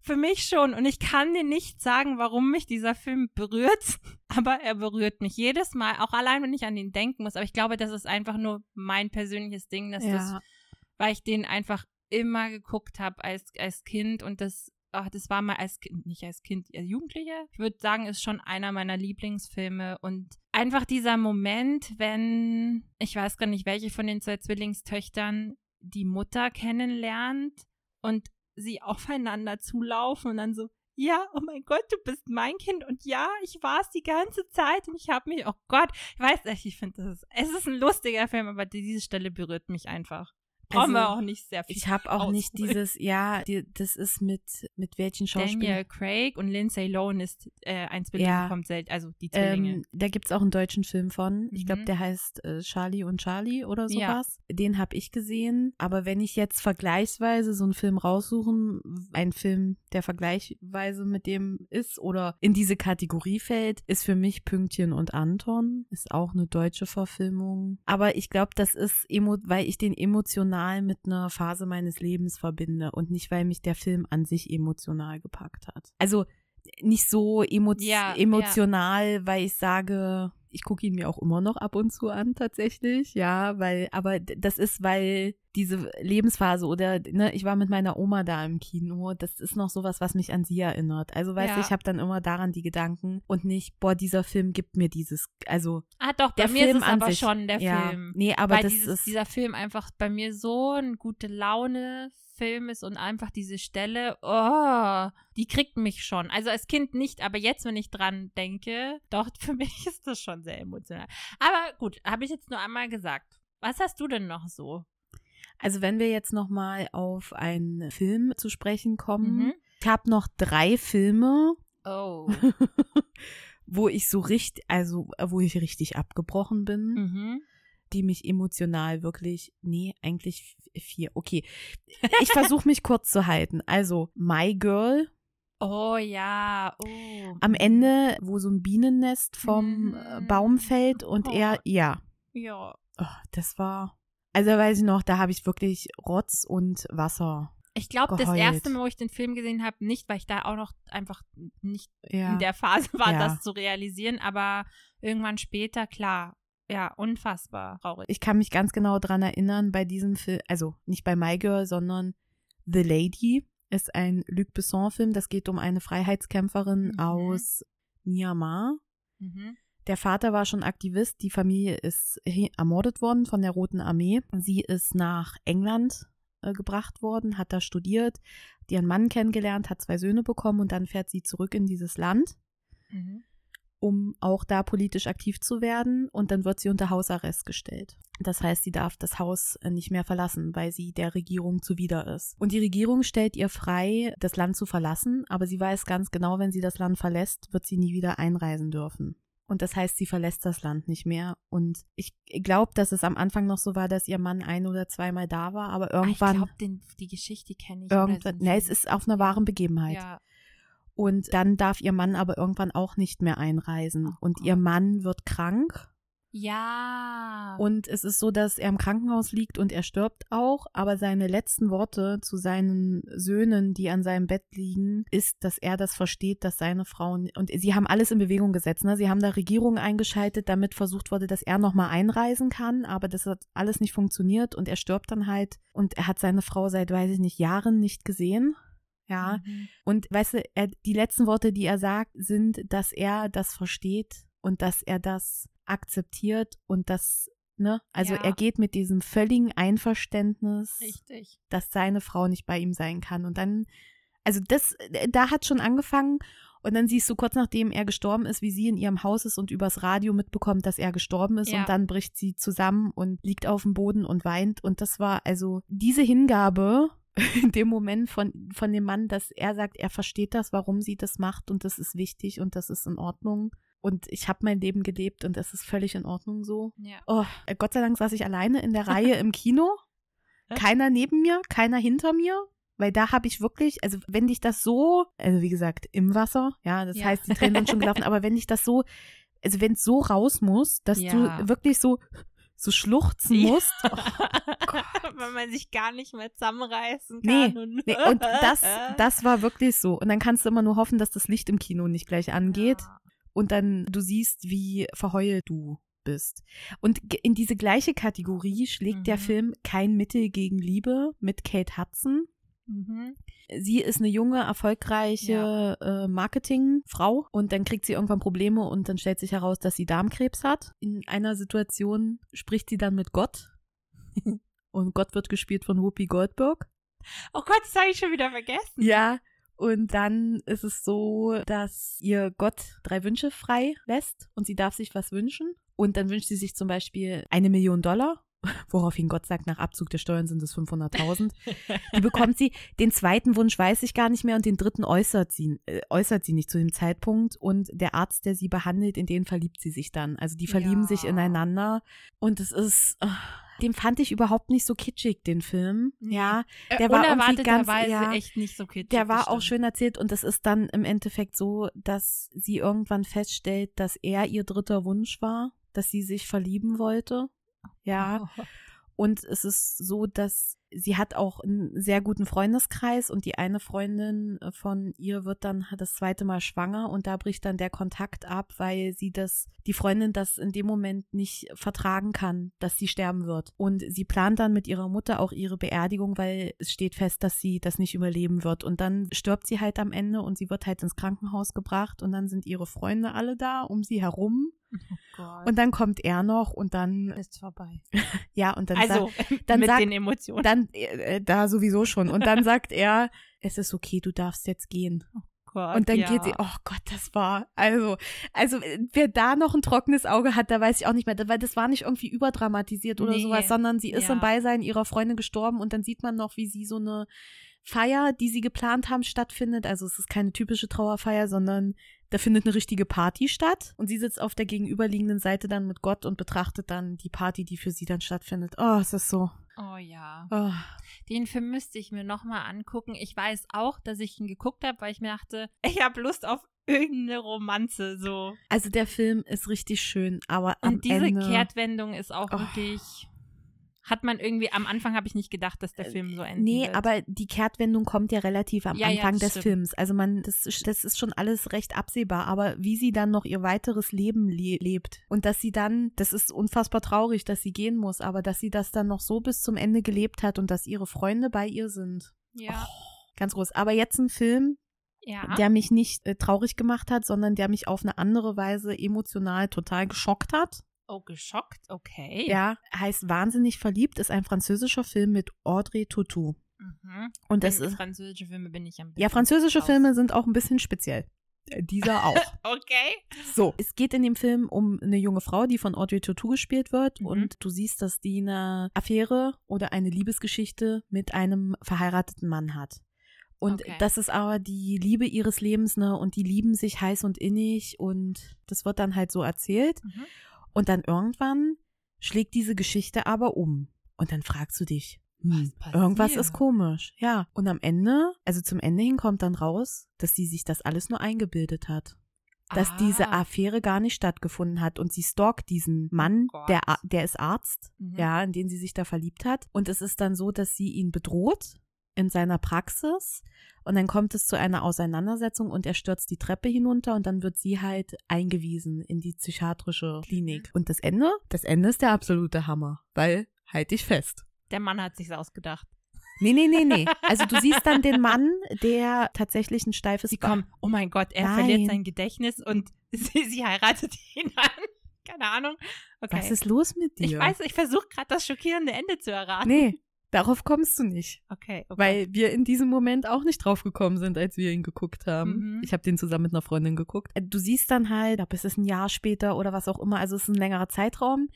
Für mich schon. Und ich kann dir nicht sagen, warum mich dieser Film berührt, aber er berührt mich jedes Mal, auch allein, wenn ich an ihn denken muss. Aber ich glaube, das ist einfach nur mein persönliches Ding, dass das, Ja, weil ich den einfach immer geguckt habe als, als Kind und das, ach, das war mal als Kind, nicht als Kind, als Jugendliche. Ich würde sagen, ist schon einer meiner Lieblingsfilme und einfach dieser Moment, wenn, ich weiß gar nicht, welche von den zwei Zwillingstöchtern die Mutter kennenlernt und sie aufeinander zulaufen und dann so, ja, oh mein Gott, du bist mein Kind und ja, ich war es die ganze Zeit und ich habe mich, oh Gott, ich weiß nicht, ich finde, das ist, es ist ein lustiger Film, aber diese Stelle berührt mich einfach. Brauchen wir Also, auch nicht sehr viel. ich habe auch nicht dieses, ja, die, das ist mit, mit welchen Schauspielern? Daniel Craig und Lindsay Lohan ist äh, ein Zwilling Ja. kommt selten, also die Zwillinge. Ähm, da gibt's auch einen deutschen Film von. Ich glaube, Mhm. der heißt äh, Charlie und Charlie oder Ja. sowas. Den habe ich gesehen. Aber wenn ich jetzt vergleichsweise so einen Film raussuchen, ein Film, der vergleichsweise mit dem ist oder in diese Kategorie fällt, ist für mich Pünktchen und Anton. Ist auch eine deutsche Verfilmung. Aber ich glaube, das ist, emo weil ich den emotional mit einer Phase meines Lebens verbinde und nicht, weil mich der Film an sich emotional gepackt hat. Also nicht so emo Ja, ja. emotional, weil ich sage, ich gucke ihn mir auch immer noch ab und zu an tatsächlich, ja, weil, aber das ist, weil diese Lebensphase oder, ne, ich war mit meiner Oma da im Kino, das ist noch sowas, was mich an sie erinnert. Also, weißt du, Ja. ich habe dann immer daran die Gedanken und nicht, boah, dieser Film gibt mir dieses, also ah doch, bei der mir Film ist es aber sich, schon der ja, Film. Nee, aber weil das dieses, ist, dieser Film einfach bei mir so ein gute Laune Film ist und einfach diese Stelle, oh, die kriegt mich schon. Also als Kind nicht, aber jetzt, wenn ich dran denke, doch, für mich ist das schon sehr emotional. Aber gut, habe ich jetzt nur einmal gesagt. Was hast du denn noch so? also wenn wir jetzt noch mal auf einen Film zu sprechen kommen, Mhm. ich habe noch drei Filme, Oh. wo ich so richtig, also wo ich richtig abgebrochen bin, mhm. Die mich emotional wirklich, nee, eigentlich vier. Okay, ich versuche mich kurz zu halten. Also My Girl Oh ja. Oh. am Ende, wo so ein Bienennest vom Mhm. Baum fällt und Oh. er, ja, Ja. oh, das war, also weiß ich noch, da habe ich wirklich Rotz und Wasser. Ich glaube, das erste Mal, wo ich den Film gesehen habe, nicht, weil ich da auch noch einfach nicht Ja. in der Phase war, Ja. das zu realisieren, aber irgendwann später, klar, Ja, unfassbar traurig. Ich kann mich ganz genau dran erinnern, bei diesem Film, also nicht bei My Girl, sondern The Lady ist ein Luc Besson-Film. Das geht um eine Freiheitskämpferin Mhm. aus Myanmar. Mhm. Der Vater war schon Aktivist, die Familie ist ermordet worden von der Roten Armee. Sie ist nach England äh, gebracht worden, hat da studiert, hat ihren Mann kennengelernt, hat zwei Söhne bekommen und dann fährt sie zurück in dieses Land, Mhm. Um auch da politisch aktiv zu werden und dann wird sie unter Hausarrest gestellt. Das heißt, sie darf das Haus äh, nicht mehr verlassen, weil sie der Regierung zuwider ist. Und die Regierung stellt ihr frei, das Land zu verlassen, aber sie weiß ganz genau, wenn sie das Land verlässt, wird sie nie wieder einreisen dürfen. Und das heißt, sie verlässt das Land nicht mehr. Und ich glaube, dass es am Anfang noch so war, dass ihr Mann ein oder zweimal da war, aber Ah, irgendwann, ich glaube, die Geschichte kenne ich. irgendwann, ne, es ist auf einer wahren Begebenheit. Ja. Und dann darf ihr Mann aber irgendwann auch nicht mehr einreisen. Oh und ihr. Mann wird krank. Ja. Und es ist so, dass er im Krankenhaus liegt und er stirbt auch. Aber seine letzten Worte zu seinen Söhnen, die an seinem Bett liegen, ist, dass er das versteht, dass seine Frauen, und sie haben alles in Bewegung gesetzt. Ne? Sie haben da Regierungen eingeschaltet, damit versucht wurde, dass er nochmal einreisen kann. Aber das hat alles nicht funktioniert und er stirbt dann halt. Und er hat seine Frau seit, weiß ich nicht, Jahren nicht gesehen. Ja. Mhm. Und weißt du, er, die letzten Worte, die er sagt, sind, dass er das versteht und dass er das akzeptiert und das, ne, also Ja. er geht mit diesem völligen Einverständnis, Richtig. dass seine Frau nicht bei ihm sein kann. Und dann, also das, da hat schon angefangen. Und dann siehst du kurz nachdem er gestorben ist, wie sie in ihrem Haus ist und übers Radio mitbekommt, dass er gestorben ist. Ja. Und dann bricht sie zusammen und liegt auf dem Boden und weint. Und das war also diese Hingabe in dem Moment von, von dem Mann, dass er sagt, er versteht das, warum sie das macht und das ist wichtig und das ist in Ordnung. Und ich habe mein Leben gelebt und das ist völlig in Ordnung so. Ja. Oh, Gott sei Dank saß ich alleine in der Reihe im Kino. Keiner neben mir, keiner hinter mir. Weil da habe ich wirklich, also wenn dich das so, also wie gesagt, im Wasser, ja, das Ja. heißt, die Tränen sind schon gelaufen, aber wenn dich das so, also wenn es so raus muss, dass Ja. du wirklich so, so schluchzen musst. Oh, Wenn man sich gar nicht mehr zusammenreißen Nee, kann. und, nee, und das, das war wirklich so. Und dann kannst du immer nur hoffen, dass das Licht im Kino nicht gleich angeht. Ja. und dann du siehst, wie verheult du bist. Und in diese gleiche Kategorie schlägt der Mhm. Film Kein Mittel gegen Liebe mit Kate Hudson. Mhm. Sie ist eine junge, erfolgreiche äh, Marketingfrau und dann kriegt sie irgendwann Probleme und dann stellt sich heraus, dass sie Darmkrebs hat. In einer Situation spricht sie dann mit Gott und Gott wird gespielt von Whoopi Goldberg. Oh Gott, das habe ich schon wieder vergessen. Ja. Und dann ist es so, dass ihr Gott drei Wünsche frei lässt und sie darf sich was wünschen. Und dann wünscht sie sich zum Beispiel eine Million Dollar, woraufhin Gott sagt, nach Abzug der Steuern sind es 500.000. Die bekommt sie. Den zweiten Wunsch weiß ich gar nicht mehr und den dritten äußert sie, äh, äußert sie nicht zu dem Zeitpunkt. Und der Arzt, der sie behandelt, in den verliebt sie sich dann. Also die verlieben Ja. sich ineinander. Und es ist, äh, den fand ich überhaupt nicht so kitschig, den Film. Ja, Äh, der war irgendwie ganz- ja, echt nicht so kitschig. der war auch schön erzählt und es ist dann im Endeffekt so, dass sie irgendwann feststellt, dass er ihr dritter Wunsch war, dass sie sich verlieben wollte. Ja. Und es ist so, dass sie hat auch einen sehr guten Freundeskreis und die eine Freundin von ihr wird dann das zweite Mal schwanger und da bricht dann der Kontakt ab, weil sie das, die Freundin das in dem Moment nicht vertragen kann, dass sie sterben wird. Und sie plant dann mit ihrer Mutter auch ihre Beerdigung, weil es steht fest, dass sie das nicht überleben wird. Und dann stirbt sie halt am Ende und sie wird halt ins Krankenhaus gebracht und dann sind ihre Freunde alle da um sie herum. Oh. Und dann kommt er noch und dann, ist vorbei. ja, und dann sagt Also, dann mit sagt- den Emotionen. dann äh, da sowieso schon. Und dann sagt er, es ist okay, du darfst jetzt gehen. Gott, Und dann ja. geht sie, oh Gott, das war, also, also äh, wer da noch ein trockenes Auge hat, da weiß ich auch nicht mehr, weil das war nicht irgendwie überdramatisiert oder Nee. sowas, sondern sie ist Ja. im Beisein ihrer Freundin gestorben und dann sieht man noch, wie sie so eine Feier, die sie geplant haben, stattfindet. Also es ist keine typische Trauerfeier, sondern da findet eine richtige Party statt. Und sie sitzt auf der gegenüberliegenden Seite dann mit Gott und betrachtet dann die Party, die für sie dann stattfindet. Oh, es ist so. Oh ja. Oh. Den Film müsste ich mir nochmal angucken. Ich weiß auch, dass ich ihn geguckt habe, weil ich mir dachte, ich habe Lust auf irgendeine Romanze so. Also der Film ist richtig schön, aber am Und diese Ende, Kehrtwendung ist auch Oh. wirklich Hat man irgendwie, am Anfang habe ich nicht gedacht, dass der Film so endet. Nee, aber die Kehrtwendung kommt ja relativ am Ja, ja, Anfang das des stimmt. Films. Also man, das, ist- das ist schon alles recht absehbar. Aber wie sie dann noch ihr weiteres Leben le lebt und dass sie dann, das ist unfassbar traurig, dass sie gehen muss, aber dass sie das dann noch so bis zum Ende gelebt hat und dass ihre Freunde bei ihr sind. Ja. Ganz groß. Aber jetzt ein Film, ja. der mich nicht äh, traurig gemacht hat, sondern der mich auf eine andere Weise emotional total geschockt hat. Oh, geschockt? Okay. Ja, heißt Wahnsinnig verliebt, ist ein französischer Film mit Audrey Tautou. Mhm. Und das ist, französische Filme bin ich am ja, französische raus. Filme sind auch ein bisschen speziell. Äh, Dieser auch. Okay. So, es geht in dem Film um eine junge Frau, die von Audrey Tautou gespielt wird Mhm. und du siehst, dass die eine Affäre oder eine Liebesgeschichte mit einem verheirateten Mann hat. Und Okay. das ist aber die Liebe ihres Lebens, ne? Und die lieben sich heiß und innig und das wird dann halt so erzählt. Mhm. Und dann irgendwann schlägt diese Geschichte aber um. Und dann fragst du dich, hm, Was irgendwas ist komisch. Ja. Und am Ende, also zum Ende hin kommt dann raus, dass sie sich das alles nur eingebildet hat. Dass diese Ah. Affäre gar nicht stattgefunden hat und sie stalkt diesen Mann, Oh der, der ist Arzt, Mhm. ja, in den sie sich da verliebt hat. Und es ist dann so, dass sie ihn bedroht in seiner Praxis und dann kommt es zu einer Auseinandersetzung und er stürzt die Treppe hinunter und dann wird sie halt eingewiesen in die psychiatrische Klinik. Und das Ende? Das Ende ist der absolute Hammer, weil halt dich fest. Der Mann hat sich's ausgedacht. Nee, nee, nee, nee. Also du siehst dann den Mann, der tatsächlich ein steifes Sie kommen, oh mein Gott, er Nein. verliert sein Gedächtnis und sie, sie heiratet ihn an. Keine Ahnung. Okay. Was ist los mit dir? ich weiß, ich versuche gerade das schockierende Ende zu erraten. Nee, darauf kommst du nicht. Okay, okay. Weil wir in diesem Moment auch nicht drauf gekommen sind, als wir ihn geguckt haben. Mhm. Ich habe den zusammen mit einer Freundin geguckt. Äh, Du siehst dann halt, glaube, es ist ein Jahr später oder was auch immer, also es ist ein längerer Zeitraum.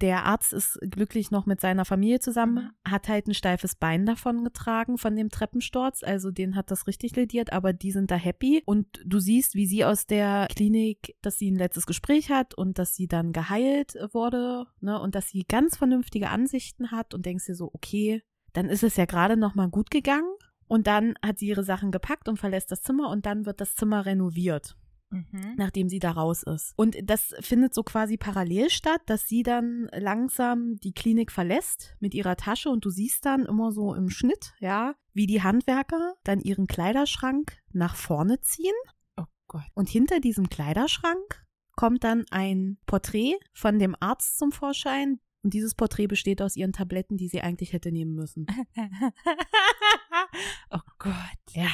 Der Arzt ist glücklich noch mit seiner Familie zusammen, Mhm. hat halt ein steifes Bein davon getragen von dem Treppensturz, also den hat das richtig lediert, aber die sind da happy. Und du siehst, wie sie aus der Klinik, dass sie ein letztes Gespräch hat und dass sie dann geheilt wurde, ne, und dass sie ganz vernünftige Ansichten hat und denkst dir so, okay, dann ist es ja gerade noch mal gut gegangen. Und dann hat sie ihre Sachen gepackt und verlässt das Zimmer und dann wird das Zimmer renoviert mhm. nachdem sie da raus ist. Und das findet so quasi parallel statt, dass sie dann langsam die Klinik verlässt mit ihrer Tasche und du siehst dann immer so im Schnitt, ja, wie die Handwerker dann ihren Kleiderschrank nach vorne ziehen Oh Gott. und hinter diesem Kleiderschrank kommt dann ein Porträt von dem Arzt zum Vorschein. Und dieses Porträt besteht aus ihren Tabletten, die sie eigentlich hätte nehmen müssen. oh Gott. Ja.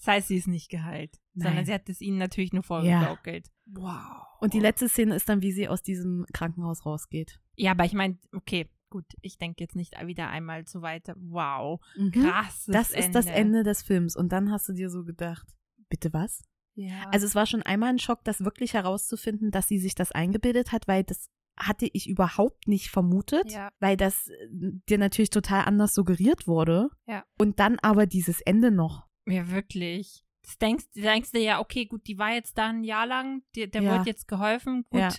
Das heißt, sie ist nicht geheilt, sondern Nein. sie hat es ihnen natürlich nur vorgegaukelt. Wow. Und die letzte Szene ist dann, wie sie aus diesem Krankenhaus rausgeht. Ja, aber ich meine, okay, gut, ich denke jetzt nicht wieder einmal zu weiter. Wow. Mhm. Krasses Das ist das Ende. Ende des Films. Und dann hast du dir so gedacht, bitte was? Ja. Also es war schon einmal ein Schock, das wirklich herauszufinden, dass sie sich das eingebildet hat, weil das hatte ich überhaupt nicht vermutet, Ja. weil das äh, dir natürlich total anders suggeriert wurde. Ja. Und dann aber dieses Ende noch. Ja, wirklich. Das denkst, denkst du ja, okay, gut, die war jetzt da ein Jahr lang, der, der Ja. wird jetzt geholfen. Gut, Ja.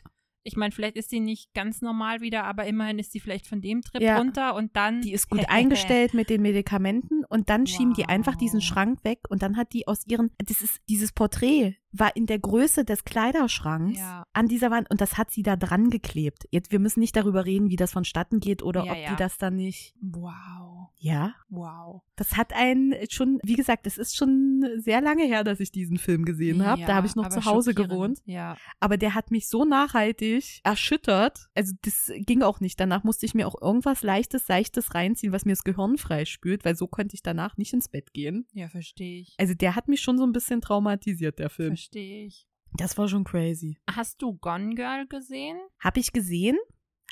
ich meine, vielleicht ist sie nicht ganz normal wieder, aber immerhin ist sie vielleicht von dem Trip Ja. runter und dann. Die ist gut eingestellt mit den Medikamenten und dann schieben die einfach diesen Wow. Schrank weg und dann hat die aus ihren, das ist, dieses Porträt war in der Größe des Kleiderschranks Ja. an dieser Wand und das hat sie da dran geklebt. Jetzt, wir müssen nicht darüber reden, wie das vonstatten geht oder Ja, ob ja. die das dann nicht. Wow. Ja, Wow. das hat einen schon, wie gesagt, es ist schon sehr lange her, dass ich diesen Film gesehen habe. da habe ich noch zu Hause gewohnt. Ja. Aber der hat mich so nachhaltig erschüttert. Also das ging auch nicht. Danach musste ich mir auch irgendwas Leichtes, Seichtes reinziehen, was mir das Gehirn freispült, weil so konnte ich danach nicht ins Bett gehen. Ja, verstehe ich. Also der hat mich schon so ein bisschen traumatisiert, der Film. Verstehe ich. Das war schon crazy. Hast du Gone Girl gesehen? Habe ich gesehen?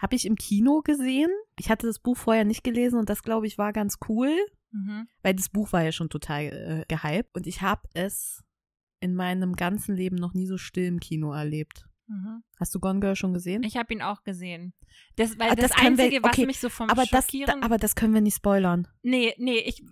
Habe ich im Kino gesehen? Ich hatte das Buch vorher nicht gelesen und das, glaube ich, war ganz cool, Mhm. weil das Buch war ja schon total äh, gehypt. Und ich habe es in meinem ganzen Leben noch nie so still im Kino erlebt. Mhm. Hast du Gone Girl schon gesehen? Ich habe ihn auch gesehen. Das, weil Ah, das, das können wir- Einzige, was okay, mich so vom aber das, Schockieren... da, aber das können wir nicht spoilern. nee, nee, ich...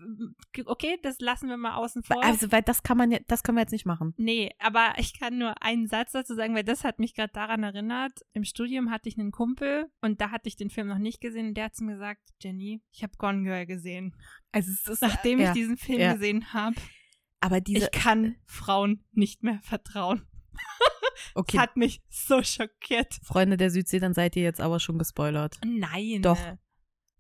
Okay, das lassen wir mal außen vor. Also, weil das kann man ja, das können wir jetzt nicht machen. Nee, aber ich kann nur einen Satz dazu sagen, weil das hat mich gerade daran erinnert. Im Studium hatte ich einen Kumpel und da hatte ich den Film noch nicht gesehen und der hat zu mir gesagt, Jenny, ich habe Gone Girl gesehen. Also es ist, Nachdem ja, ich diesen Film ja. gesehen habe, aber diese, ich kann Frauen nicht mehr vertrauen. okay, Das hat mich so schockiert. Freunde der Südsee, dann seid ihr jetzt aber schon gespoilert. Nein. Doch.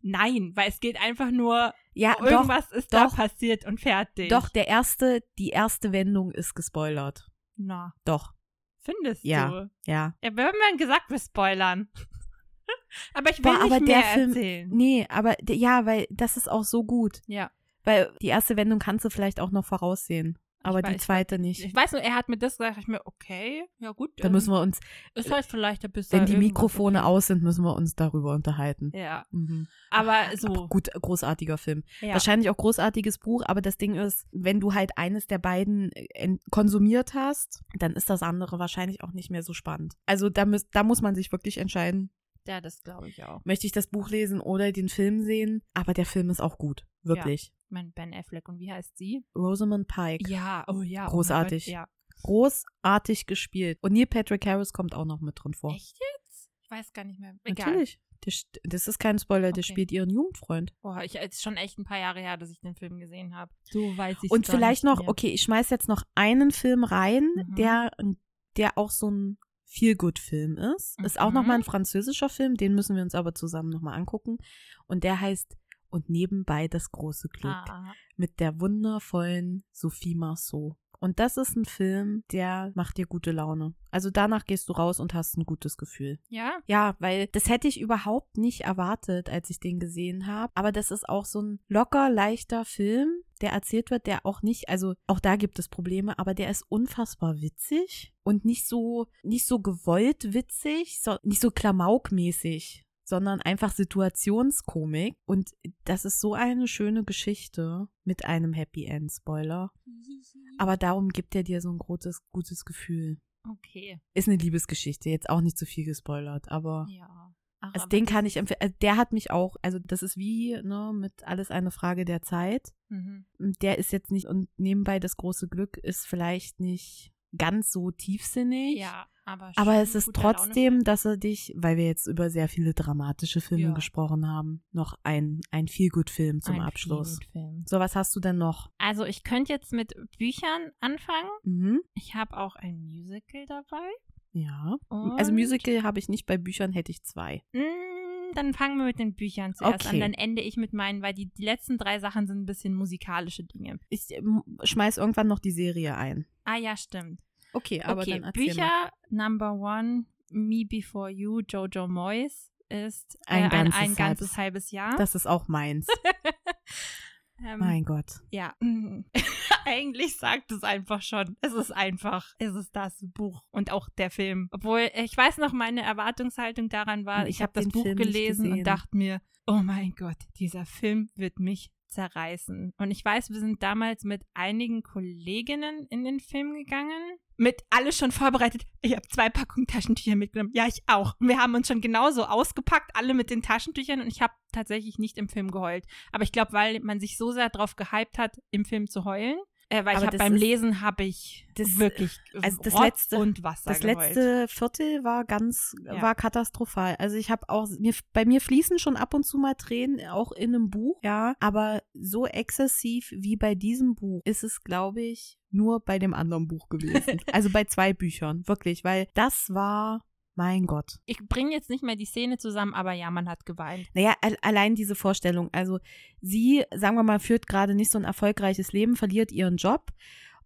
Nein, weil es geht einfach nur, Ja, doch, irgendwas ist doch. da passiert und fertig. doch, der erste, die erste Wendung ist gespoilert. Na, Doch, findest Ja. du? ja. Ja, wir haben ja gesagt, wir spoilern. aber ich will Boah, nicht aber mehr der Film- erzählen. Nee, aber ja, weil das ist auch so gut. Ja. Weil die erste Wendung kannst du vielleicht auch noch voraussehen. Aber die weiß, zweite nicht. Ich weiß nur, er hat mir das gesagt, ich mir, okay, ja gut. Da müssen wir uns, Ist halt vielleicht ein bisschen. wenn die Mikrofone aus sind, müssen wir uns darüber unterhalten. Ja, Mhm. aber Aber so. gut, großartiger Film. Ja. Wahrscheinlich auch großartiges Buch, aber das Ding ist, wenn du halt eines der beiden äh, konsumiert hast, dann ist das andere wahrscheinlich auch nicht mehr so spannend. Also da, müß, da muss man sich wirklich entscheiden, Ja, das glaube ich auch. möchte ich das Buch lesen oder den Film sehen. Aber der Film ist auch gut, wirklich. Mein Ben Affleck. Und wie heißt sie? Rosamund Pike. Ja, oh ja. oh Großartig. Gott, ja. Großartig gespielt. Und Neil Patrick Harris kommt auch noch mit drin vor. Echt jetzt? Ich weiß gar nicht mehr. Egal. Natürlich. Das ist kein Spoiler, der Okay. spielt ihren Jugendfreund. Boah, ich, es ist schon echt ein paar Jahre her, dass ich den Film gesehen habe. So weiß ich Und vielleicht noch, okay, ich schmeiß jetzt noch einen Film rein, Mhm. der, der auch so ein Feel-Good-Film ist. Ist auch Mhm. nochmal ein französischer Film, den müssen wir uns aber zusammen nochmal angucken. Und der heißt Und nebenbei das große Glück Ah, mit der wundervollen Sophie Marceau. Und das ist ein Film, der macht dir gute Laune. Also danach gehst du raus und hast ein gutes Gefühl. ja? Ja, weil das hätte ich überhaupt nicht erwartet, als ich den gesehen habe. Aber das ist auch so ein locker, leichter Film, der erzählt wird, der auch nicht, also auch da gibt es Probleme, aber der ist unfassbar witzig und nicht so, nicht so gewollt witzig, so, nicht so klamaukmäßig, sondern einfach Situationskomik. Und das ist so eine schöne Geschichte mit einem Happy End, Spoiler. Aber darum gibt er dir so ein großes, gutes Gefühl. Okay, Ist eine Liebesgeschichte, jetzt auch nicht zu viel gespoilert, aber ja. Ach, also aber den kann ich empfehlen. Also der hat mich auch, also das ist wie ne, mit alles eine Frage der Zeit. Mhm. Der ist jetzt nicht, und nebenbei das große Glück ist vielleicht nicht ganz so tiefsinnig. Ja, aber Aber es ist trotzdem, dass er dich, weil wir jetzt über sehr viele dramatische Filme Ja. gesprochen haben, noch ein, ein Feelgood-Film zum Ein Abschluss. Feelgood-Film. So, was hast du denn noch? Also ich könnte jetzt mit Büchern anfangen. Mhm. Ich habe auch ein Musical dabei. Ja. Und, Also Musical habe ich nicht, bei Büchern hätte ich zwei. Mm, Dann fangen wir mit den Büchern zuerst Okay. an. Dann ende ich mit meinen, weil die, die letzten drei Sachen sind ein bisschen musikalische Dinge. Ich ähm, schmeiß irgendwann noch die Serie ein. Ah ja, stimmt. Okay, aber okay, dann Bücher mal. Number One, Me Before You, Jojo Moyes ist äh, Ein ein, ganzes ein ganzes halbes- halbes Jahr. Das ist auch meins. ähm, mein Gott. Ja, eigentlich sagt es einfach schon. Es ist einfach, es ist das Buch und auch der Film. Obwohl, ich weiß noch, meine Erwartungshaltung daran war, ich ich, habe hab das Buch Film gelesen und dachte mir, oh mein Gott, dieser Film wird mich zerreißen. Und ich weiß, wir sind damals mit einigen Kolleginnen in den Film gegangen. Mit alles schon vorbereitet. Ich habe zwei Packungen Taschentücher mitgenommen. Ja, ich auch. Wir haben uns schon genauso ausgepackt, alle mit den Taschentüchern. Und ich habe tatsächlich nicht im Film geheult. Aber ich glaube, weil man sich so sehr drauf gehypt hat, im Film zu heulen. Äh, weil Aber ich habe das beim ist- Lesen habe ich das- wirklich also das letzte- und Wasser Das geheult. letzte Viertel war ganz, Ja. war katastrophal. Also ich habe auch, mir, bei mir fließen schon ab und zu mal Tränen, auch in einem Buch, ja. Aber so exzessiv wie bei diesem Buch ist es, glaube ich, nur bei dem anderen Buch gewesen. also bei zwei Büchern, wirklich, weil das war, mein Gott. Ich bringe jetzt nicht mehr die Szene zusammen, aber ja, man hat geweint. Naja, al- allein diese Vorstellung. Also sie, sagen wir mal, führt gerade nicht so ein erfolgreiches Leben, verliert ihren Job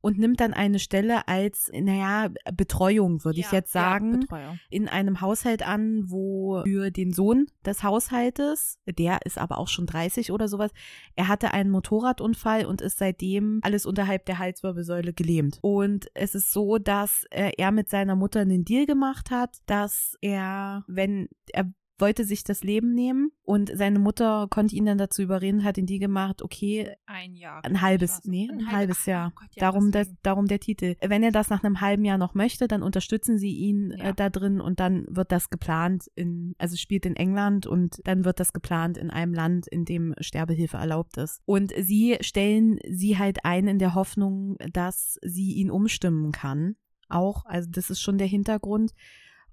und nimmt dann eine Stelle als, naja, Betreuung, würde ich Ja, jetzt ja, sagen, Betreuung. in einem Haushalt an, wo für den Sohn des Haushaltes, der ist aber auch schon 30 oder sowas, er hatte einen Motorradunfall und ist seitdem alles unterhalb der Halswirbelsäule gelähmt. Und es ist so, dass äh, er mit seiner Mutter einen Deal gemacht hat, dass er, wenn er wollte sich das Leben nehmen und seine Mutter konnte ihn dann dazu überreden, hat ihn die gemacht, okay, Ein Jahr. ein halbes, nee, ein, halb- halbes Jahr. oh Gott, ja, darum, das, darum der Titel. Wenn er das nach einem halben Jahr noch möchte, dann unterstützen sie ihn Ja. äh, da drin und dann wird das geplant in, also spielt in England und dann wird das geplant in einem Land, in dem Sterbehilfe erlaubt ist. Und sie stellen sie halt ein in der Hoffnung, dass sie ihn umstimmen kann. Auch, also das ist schon der Hintergrund.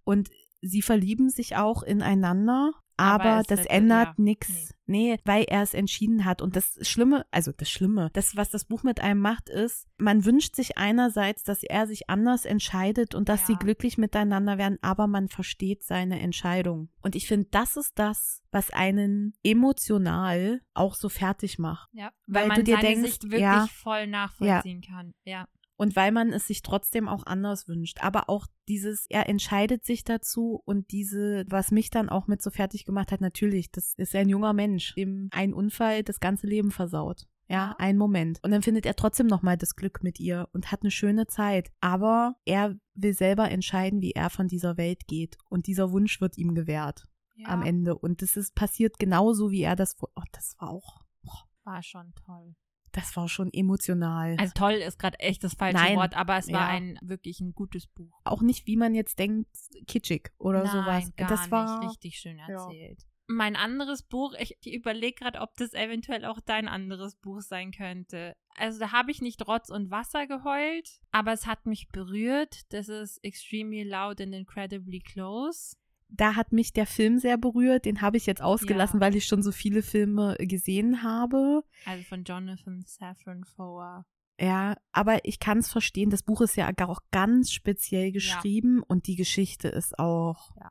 Und sie verlieben sich auch ineinander. aber, Aber das wird- ändert ja, nichts. Nee. weil er es entschieden hat. Und das Schlimme, also das Schlimme, das, was das Buch mit einem macht, ist, man wünscht sich einerseits, dass er sich anders entscheidet und dass sie Ja. glücklich miteinander werden, aber man versteht seine Entscheidung. Und ich finde, das ist das, was einen emotional auch so fertig macht. Ja, Weil weil, man du dir denkst, Sicht wirklich ja, voll nachvollziehen kann. Ja. Und weil man es sich trotzdem auch anders wünscht. Aber auch dieses, er entscheidet sich dazu und diese, was mich dann auch mit so fertig gemacht hat, natürlich, das ist ein junger Mensch, dem ein Unfall das ganze Leben versaut. Ja, ein Moment. Und dann findet er trotzdem nochmal das Glück mit ihr und hat eine schöne Zeit. Aber er will selber entscheiden, wie er von dieser Welt geht. Und dieser Wunsch wird ihm gewährt ja. am Ende. Und das ist passiert genauso, wie er das vor. Oh, das war auch, War schon toll. Das war schon emotional. Also toll ist gerade echt das falsche Nein. Wort, aber es war Ja. ein wirklich ein gutes Buch. auch nicht, wie man jetzt denkt, kitschig oder Nein, sowas. Gar das war nicht richtig schön ja. erzählt. Mein anderes Buch, ich überlege gerade, ob das eventuell auch dein anderes Buch sein könnte. Also da habe ich nicht Rotz und Wasser geheult, aber es hat mich berührt. Das ist Extremely Loud and Incredibly Close. Da hat mich der Film sehr berührt. Den habe ich jetzt ausgelassen, Ja. weil ich schon so viele Filme gesehen habe. Also von Jonathan Safran Foer. Ja, aber ich kann es verstehen. Das Buch ist ja auch ganz speziell geschrieben und die Geschichte ist auch. Ja.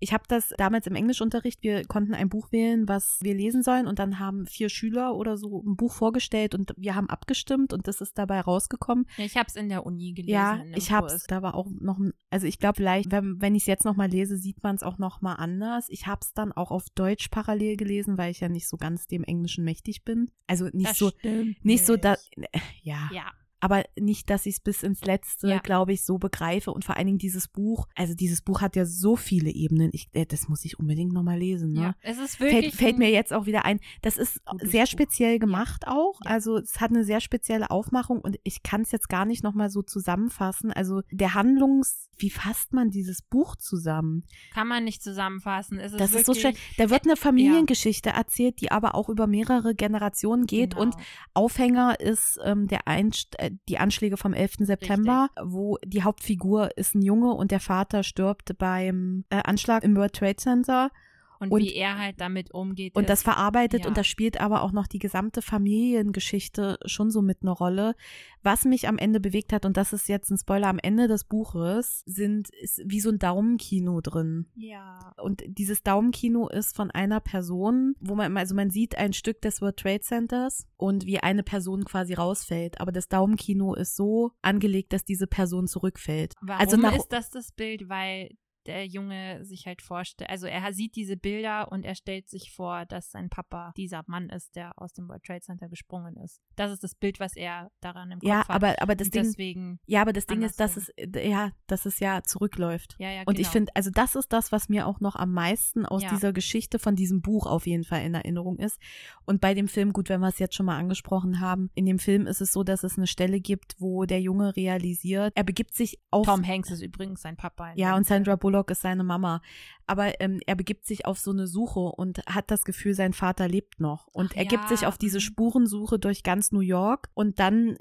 Ich habe das damals im Englischunterricht, wir konnten ein Buch wählen, was wir lesen sollen und dann haben vier Schüler oder so ein Buch vorgestellt und wir haben abgestimmt und das ist dabei rausgekommen. Ja, ich habe es in der Uni gelesen. Ja, ich hab's, Kurs. da war auch noch, ein- also ich glaube vielleicht, wenn, wenn ich es jetzt nochmal lese, sieht man es auch nochmal anders. Ich hab's dann auch auf Deutsch parallel gelesen, weil ich ja nicht so ganz dem Englischen mächtig bin. Also nicht Das so, stimmt nicht so, da, nicht. ja, Ja, aber nicht, dass ich es bis ins Letzte, Ja. glaube ich, so begreife und vor allen Dingen dieses Buch, also dieses Buch hat ja so viele Ebenen, ich, äh, das muss ich unbedingt nochmal lesen, ne? ja. Es ist wirklich. Fällt, fällt mir jetzt auch wieder ein. Das ist sehr Buch. speziell gemacht auch. Ja. Also es hat eine sehr spezielle Aufmachung und ich kann es jetzt gar nicht nochmal so zusammenfassen. Also der Handlungs, wie fasst man dieses Buch zusammen? Kann man nicht zusammenfassen. Es ist Das ist so wirklich, schön. Da wird eine Familiengeschichte erzählt, die aber auch über mehrere Generationen geht Genau. und Aufhänger ist ähm, der Einst äh, die Anschläge vom 11. September, wo die Hauptfigur ist ein Junge und der Vater stirbt beim äh, Anschlag im World Trade Center und, und- wie er halt damit umgeht. und das ist- verarbeitet ja. und da spielt aber auch noch die gesamte Familiengeschichte schon so mit eine Rolle. Was mich am Ende bewegt hat, und das ist jetzt ein Spoiler am Ende des Buches, sind ist wie so ein Daumenkino drin. Ja. Und dieses Daumenkino ist von einer Person, wo man, also man sieht ein Stück des World Trade Centers und wie eine Person quasi rausfällt. Aber das Daumenkino ist so angelegt, dass diese Person zurückfällt. Warum also nach, ist das das Bild? Weil der Junge sich halt vorstellt, also er sieht diese Bilder und er stellt sich vor, dass sein Papa dieser Mann ist, der aus dem World Trade Center gesprungen ist. Das ist das Bild, was er daran im Kopf ja, hat. aber, aber das Ding, deswegen, ja, aber das Ding ist, dass es, ja, dass es ja zurückläuft. ja, ja, genau. Und ich finde, also das ist das, was mir auch noch am meisten aus Ja. dieser Geschichte von diesem Buch auf jeden Fall in Erinnerung ist. Und bei dem Film, gut, wenn wir es jetzt schon mal angesprochen haben, in dem Film ist es so, dass es eine Stelle gibt, wo der Junge realisiert, er begibt sich auf Tom Hanks ist übrigens sein Papa. ja, und. Sandra Bullock ist seine Mama. Aber ähm, er begibt sich auf so eine Suche und hat das Gefühl, sein Vater lebt noch. Und Ach er gibt ja, sich auf diese mhm. Spurensuche durch ganz New York. Und dann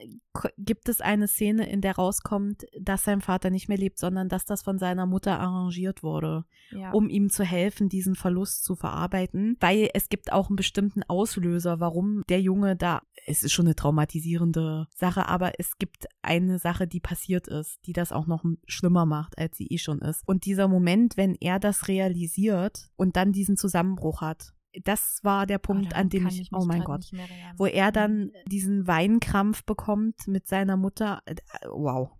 gibt es eine Szene, in der rauskommt, dass sein Vater nicht mehr lebt, sondern dass das von seiner Mutter arrangiert wurde, ja. um ihm zu helfen, diesen Verlust zu verarbeiten. Weil es gibt auch einen bestimmten Auslöser, warum der Junge da, es ist schon eine traumatisierende Sache, aber es gibt eine Sache, die passiert ist, die das auch noch schlimmer macht, als sie eh schon ist. Und dieser Moment, wenn er das realisiert und dann diesen Zusammenbruch hat, das war der Oh, Punkt, daran an dem ich, mich oh mein Gott, wo er Mhm. dann diesen Weinkrampf bekommt mit seiner Mutter. Äh, Wow.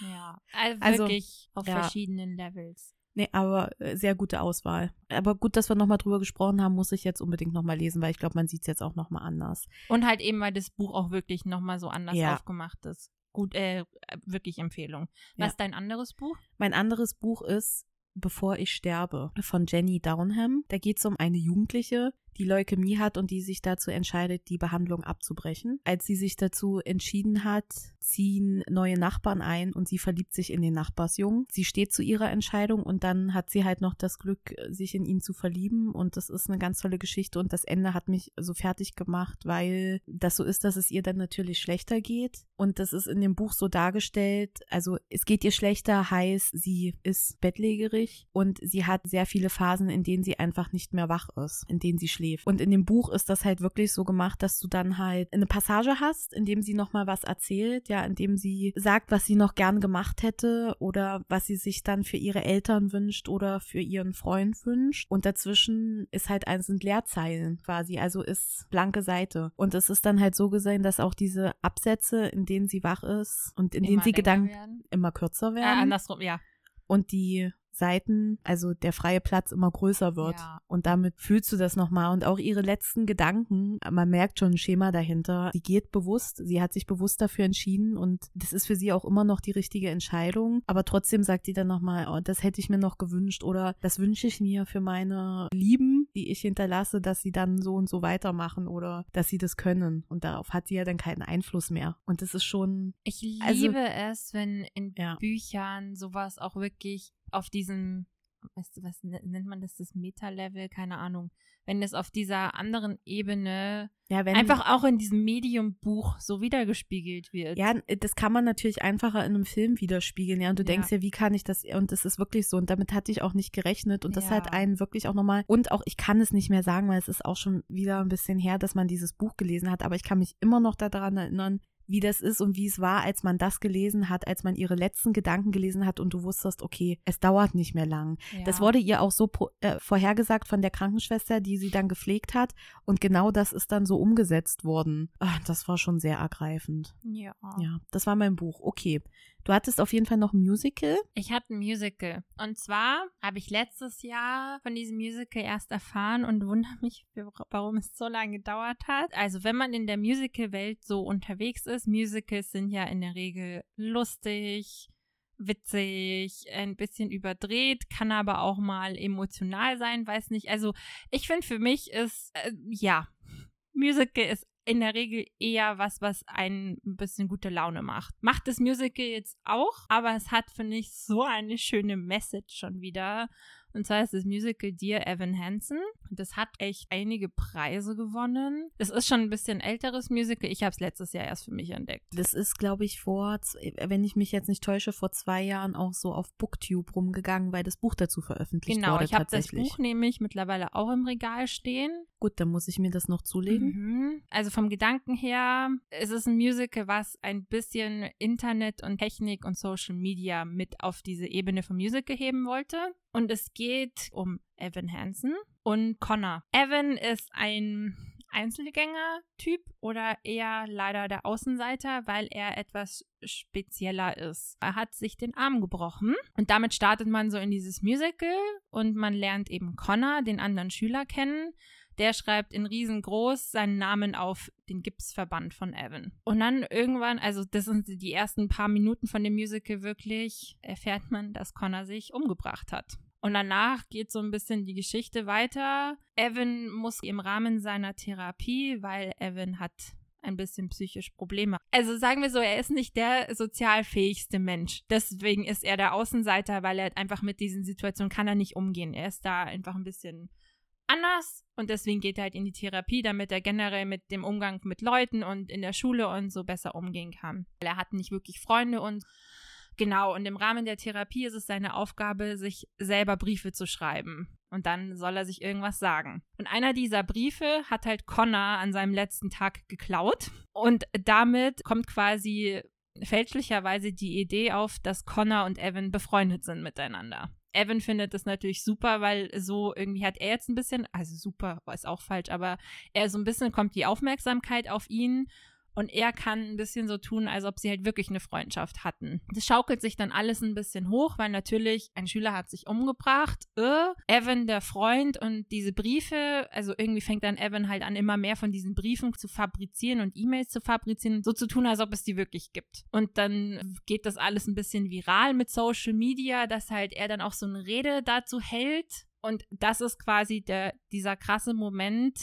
Ja, also, Also, wirklich auf ja. verschiedenen Levels. Nee, aber äh, sehr gute Auswahl. Aber gut, dass wir nochmal drüber gesprochen haben, muss ich jetzt unbedingt nochmal lesen, weil ich glaube, man sieht es jetzt auch nochmal anders. Und halt eben, weil das Buch auch wirklich nochmal so anders Ja. aufgemacht ist. Gut, äh, wirklich Empfehlung. Was Ja. ist dein anderes Buch? Mein anderes Buch ist Bevor ich sterbe von Jenny Downham. Da geht es um eine Jugendliche, die Leukämie hat und die sich dazu entscheidet, die Behandlung abzubrechen. Als sie sich dazu entschieden hat, ziehen neue Nachbarn ein und sie verliebt sich in den Nachbarsjungen. Sie steht zu ihrer Entscheidung und dann hat sie halt noch das Glück, sich in ihn zu verlieben und das ist eine ganz tolle Geschichte und das Ende hat mich so fertig gemacht, weil das so ist, dass es ihr dann natürlich schlechter geht und das ist in dem Buch so dargestellt, also es geht ihr schlechter, heißt, sie ist bettlägerig und sie hat sehr viele Phasen, in denen sie einfach nicht mehr wach ist, in denen sie schläft. Und in dem Buch ist das halt wirklich so gemacht, dass du dann halt eine Passage hast, in dem sie nochmal was erzählt, ja, in dem sie sagt, was sie noch gern gemacht hätte oder was sie sich dann für ihre Eltern wünscht oder für ihren Freund wünscht. Und dazwischen ist halt ein, sind Leerzeilen quasi, also ist blanke Seite. Und es ist dann halt so gesehen, dass auch diese Absätze, in denen sie wach ist und in denen sie Gedanken immer kürzer werden. Äh, andersrum, ja. Und die Seiten, also der freie Platz immer größer wird. Ja. Und damit fühlst du das nochmal. Und auch ihre letzten Gedanken, man merkt schon ein Schema dahinter. Sie geht bewusst, sie hat sich bewusst dafür entschieden und das ist für sie auch immer noch die richtige Entscheidung. Aber trotzdem sagt sie dann nochmal, oh, das hätte ich mir noch gewünscht oder das wünsche ich mir für meine Lieben, die ich hinterlasse, dass sie dann so und so weitermachen oder dass sie das können. Und darauf hat sie ja dann keinen Einfluss mehr. Und das ist schon. Ich also liebe also, es, wenn in ja. Büchern sowas auch wirklich auf diesem, weißt du, was nennt man das, das Meta-Level, keine Ahnung, wenn das auf dieser anderen Ebene ja, einfach auch in diesem Medium-Buch so wiedergespiegelt wird. Ja, das kann man natürlich einfacher in einem Film widerspiegeln, ja. Und du ja. denkst ja, wie kann ich das? Und es ist wirklich so. Und damit hatte ich auch nicht gerechnet. Und das ja. hat einen wirklich auch nochmal. Und auch, ich kann es nicht mehr sagen, weil es ist auch schon wieder ein bisschen her, dass man dieses Buch gelesen hat. Aber ich kann mich immer noch daran erinnern, wie das ist und wie es war, als man das gelesen hat, als man ihre letzten Gedanken gelesen hat und du wusstest, okay, es dauert nicht mehr lang. Ja. Das wurde ihr auch so äh, vorhergesagt von der Krankenschwester, die sie dann gepflegt hat und genau das ist dann so umgesetzt worden. Ach, das war schon sehr ergreifend. Ja. Ja, das war mein Buch. Okay. Du hattest auf jeden Fall noch ein Musical. Ich hatte ein Musical. Und zwar habe ich letztes Jahr von diesem Musical erst erfahren und wundere mich, warum es so lange gedauert hat. Also, wenn man in der Musical-Welt so unterwegs ist, Musicals sind ja in der Regel lustig, witzig, ein bisschen überdreht, kann aber auch mal emotional sein, weiß nicht. Also, ich finde, für mich ist, äh, ja, Musical ist in der Regel eher was, was einen ein bisschen gute Laune macht. Macht das Musical jetzt auch, aber es hat, finde ich, so eine schöne Message schon wieder. Und zwar ist das Musical Dear Evan Hansen. Das hat echt einige Preise gewonnen. Das ist schon ein bisschen älteres Musical. Ich habe es letztes Jahr erst für mich entdeckt. Das ist, glaube ich, vor, wenn ich mich jetzt nicht täusche, vor zwei Jahren auch so auf Booktube rumgegangen, weil das Buch dazu veröffentlicht genau, wurde. Genau, ich habe das Buch nämlich mittlerweile auch im Regal stehen. Gut, dann muss ich mir das noch zulegen. Mhm. Also vom Gedanken her ist es ein Musical, was ein bisschen Internet und Technik und Social Media mit auf diese Ebene vom Musical heben wollte. Und es geht um Evan Hansen und Connor. Evan ist ein Einzelgänger-Typ oder eher leider der Außenseiter, weil er etwas spezieller ist. Er hat sich den Arm gebrochen und damit startet man so in dieses Musical und man lernt eben Connor, den anderen Schüler, kennen. Der schreibt in riesengroß seinen Namen auf den Gipsverband von Evan. Und dann irgendwann, also das sind die ersten paar Minuten von dem Musical wirklich, erfährt man, dass Connor sich umgebracht hat. Und danach geht so ein bisschen die Geschichte weiter. Evan muss im Rahmen seiner Therapie, weil Evan hat ein bisschen psychisch Probleme. Also sagen wir so, er ist nicht der sozial fähigste Mensch. Deswegen ist er der Außenseiter, weil er einfach mit diesen Situationen kann er nicht umgehen. Er ist da einfach ein bisschen anders und deswegen geht er halt in die Therapie, damit er generell mit dem Umgang mit Leuten und in der Schule und so besser umgehen kann. Er hat nicht wirklich Freunde und Genau, und im Rahmen der Therapie ist es seine Aufgabe, sich selber Briefe zu schreiben. Und dann soll er sich irgendwas sagen. Und einer dieser Briefe hat halt Connor an seinem letzten Tag geklaut. Und damit kommt quasi fälschlicherweise die Idee auf, dass Connor und Evan befreundet sind miteinander. Evan findet das natürlich super, weil so irgendwie hat er jetzt ein bisschen, also super ist auch falsch, aber er so ein bisschen kommt die Aufmerksamkeit auf ihn und er kann ein bisschen so tun, als ob sie halt wirklich eine Freundschaft hatten. Das schaukelt sich dann alles ein bisschen hoch, weil natürlich ein Schüler hat sich umgebracht. Äh, Evan, der Freund und diese Briefe, also irgendwie fängt dann Evan halt an, immer mehr von diesen Briefen zu fabrizieren und E-Mails zu fabrizieren, so zu tun, als ob es die wirklich gibt. Und dann geht das alles ein bisschen viral mit Social Media, dass halt er dann auch so eine Rede dazu hält Und das ist quasi der, dieser krasse Moment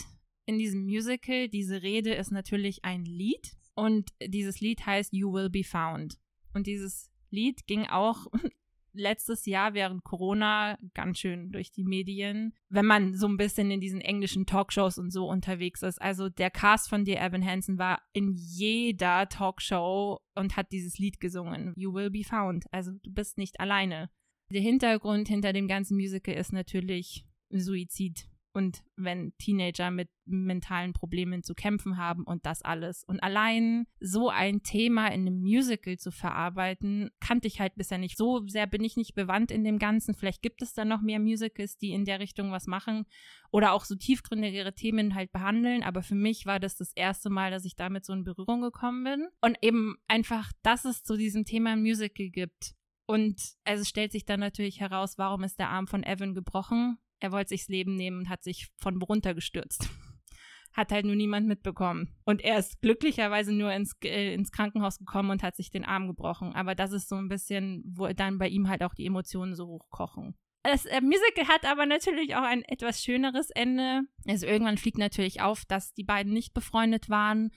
in diesem Musical. Diese Rede ist natürlich ein Lied und dieses Lied heißt You Will Be Found. Und dieses Lied ging auch letztes Jahr während Corona ganz schön durch die Medien, wenn man so ein bisschen in diesen englischen Talkshows und so unterwegs ist. Also der Cast von Dear Evan Hansen war in jeder Talkshow und hat dieses Lied gesungen. You will be found. Also du bist nicht alleine. Der Hintergrund hinter dem ganzen Musical ist natürlich Suizid und wenn Teenager mit mentalen Problemen zu kämpfen haben und das alles. Und allein so ein Thema in einem Musical zu verarbeiten, kannte ich halt bisher nicht. So sehr bin ich nicht bewandt in dem Ganzen. Vielleicht gibt es da noch mehr Musicals, die in der Richtung was machen oder auch so tiefgründigere Themen halt behandeln. Aber für mich war das das erste Mal, dass ich damit so in Berührung gekommen bin. Und eben einfach, dass es zu diesem Thema Musical gibt. Und es stellt sich dann natürlich heraus, warum ist der Arm von Evan gebrochen? Er wollte sich das Leben nehmen und hat sich von runtergestürzt. Hat halt nur niemand mitbekommen. Und er ist glücklicherweise nur ins, äh, ins Krankenhaus gekommen und hat sich den Arm gebrochen. Aber das ist so ein bisschen, wo dann bei ihm halt auch die Emotionen so hochkochen. Das äh, Musical hat aber natürlich auch ein etwas schöneres Ende. Also irgendwann fliegt natürlich auf, dass die beiden nicht befreundet waren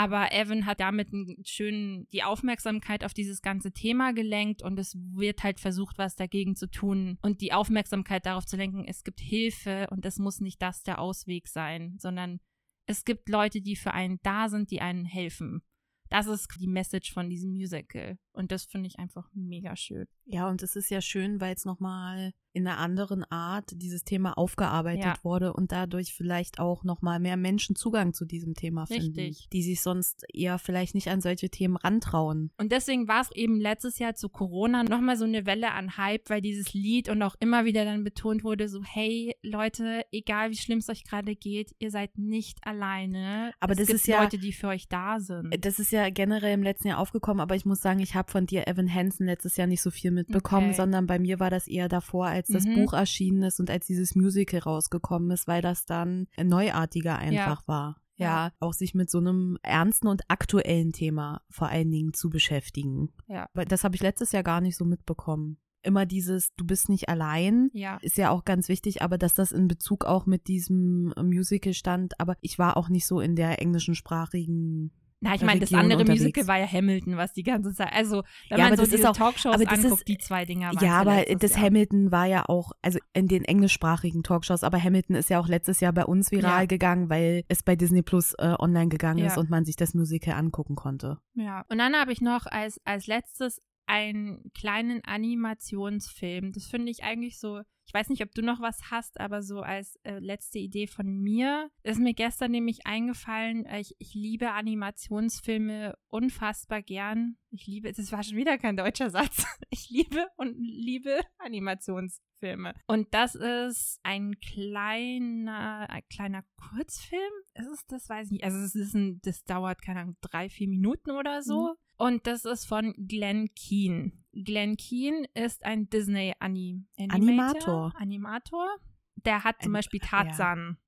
aber Evan hat damit schönen, die Aufmerksamkeit auf dieses ganze Thema gelenkt und es wird halt versucht, was dagegen zu tun und die Aufmerksamkeit darauf zu lenken, es gibt Hilfe und es muss nicht das der Ausweg sein, sondern es gibt Leute, die für einen da sind, die einen helfen. Das ist die Message von diesem Musical. Und das finde ich einfach mega schön. Ja, und es ist ja schön, weil es nochmal in einer anderen Art dieses Thema aufgearbeitet ja. wurde und dadurch vielleicht auch nochmal mehr Menschen Zugang zu diesem Thema finden, Richtig. die sich sonst eher vielleicht nicht an solche Themen rantrauen. Und deswegen war es eben letztes Jahr zu Corona nochmal so eine Welle an Hype, weil dieses Lied und auch immer wieder dann betont wurde, so hey Leute, egal wie schlimm es euch gerade geht, ihr seid nicht alleine. Aber es das gibt ist ja Leute, die für euch da sind. Das ist ja generell im letzten Jahr aufgekommen, aber ich muss sagen, ich habe von dir Evan Hansen letztes Jahr nicht so viel mitbekommen, okay. sondern bei mir war das eher davor, als das mhm. Buch erschienen ist und als dieses Musical rausgekommen ist, weil das dann neuartiger einfach ja. war. Ja, ja, auch sich mit so einem ernsten und aktuellen Thema vor allen Dingen zu beschäftigen. Ja. Weil das habe ich letztes Jahr gar nicht so mitbekommen immer dieses Du bist nicht allein ja. ist ja auch ganz wichtig, aber dass das in Bezug auch mit diesem Musical stand, aber ich war auch nicht so in der englischsprachigen na, ich meine, das andere unterwegs. Musical war ja Hamilton, was die ganze Zeit, also wenn ja, man so diese auch, Talkshows aber das anguckt, ist, die zwei Dinger waren Ja, aber das Jahr. Hamilton war ja auch, also in den englischsprachigen Talkshows, aber Hamilton ist ja auch letztes Jahr bei uns viral ja. gegangen, weil es bei Disney Plus äh, online gegangen ja. ist und man sich das Musical angucken konnte. Ja, und dann habe ich noch als, als letztes einen kleinen Animationsfilm. Das finde ich eigentlich so ich weiß nicht, ob du noch was hast, aber so als äh, letzte Idee von mir ist mir gestern nämlich eingefallen, äh, ich, ich liebe Animationsfilme unfassbar gern. Ich liebe, das war schon wieder kein deutscher Satz. Ich liebe und liebe Animationsfilme. Und das ist ein kleiner, ein kleiner Kurzfilm. Ist es das? Weiß ich nicht. Also es ist ein, das dauert, keine Ahnung, drei, vier Minuten oder so. Mhm. Und das ist von Glenn Keane. Glenn Keane ist ein Disney-Animator. Animator. Der hat zum Beispiel Tarzan.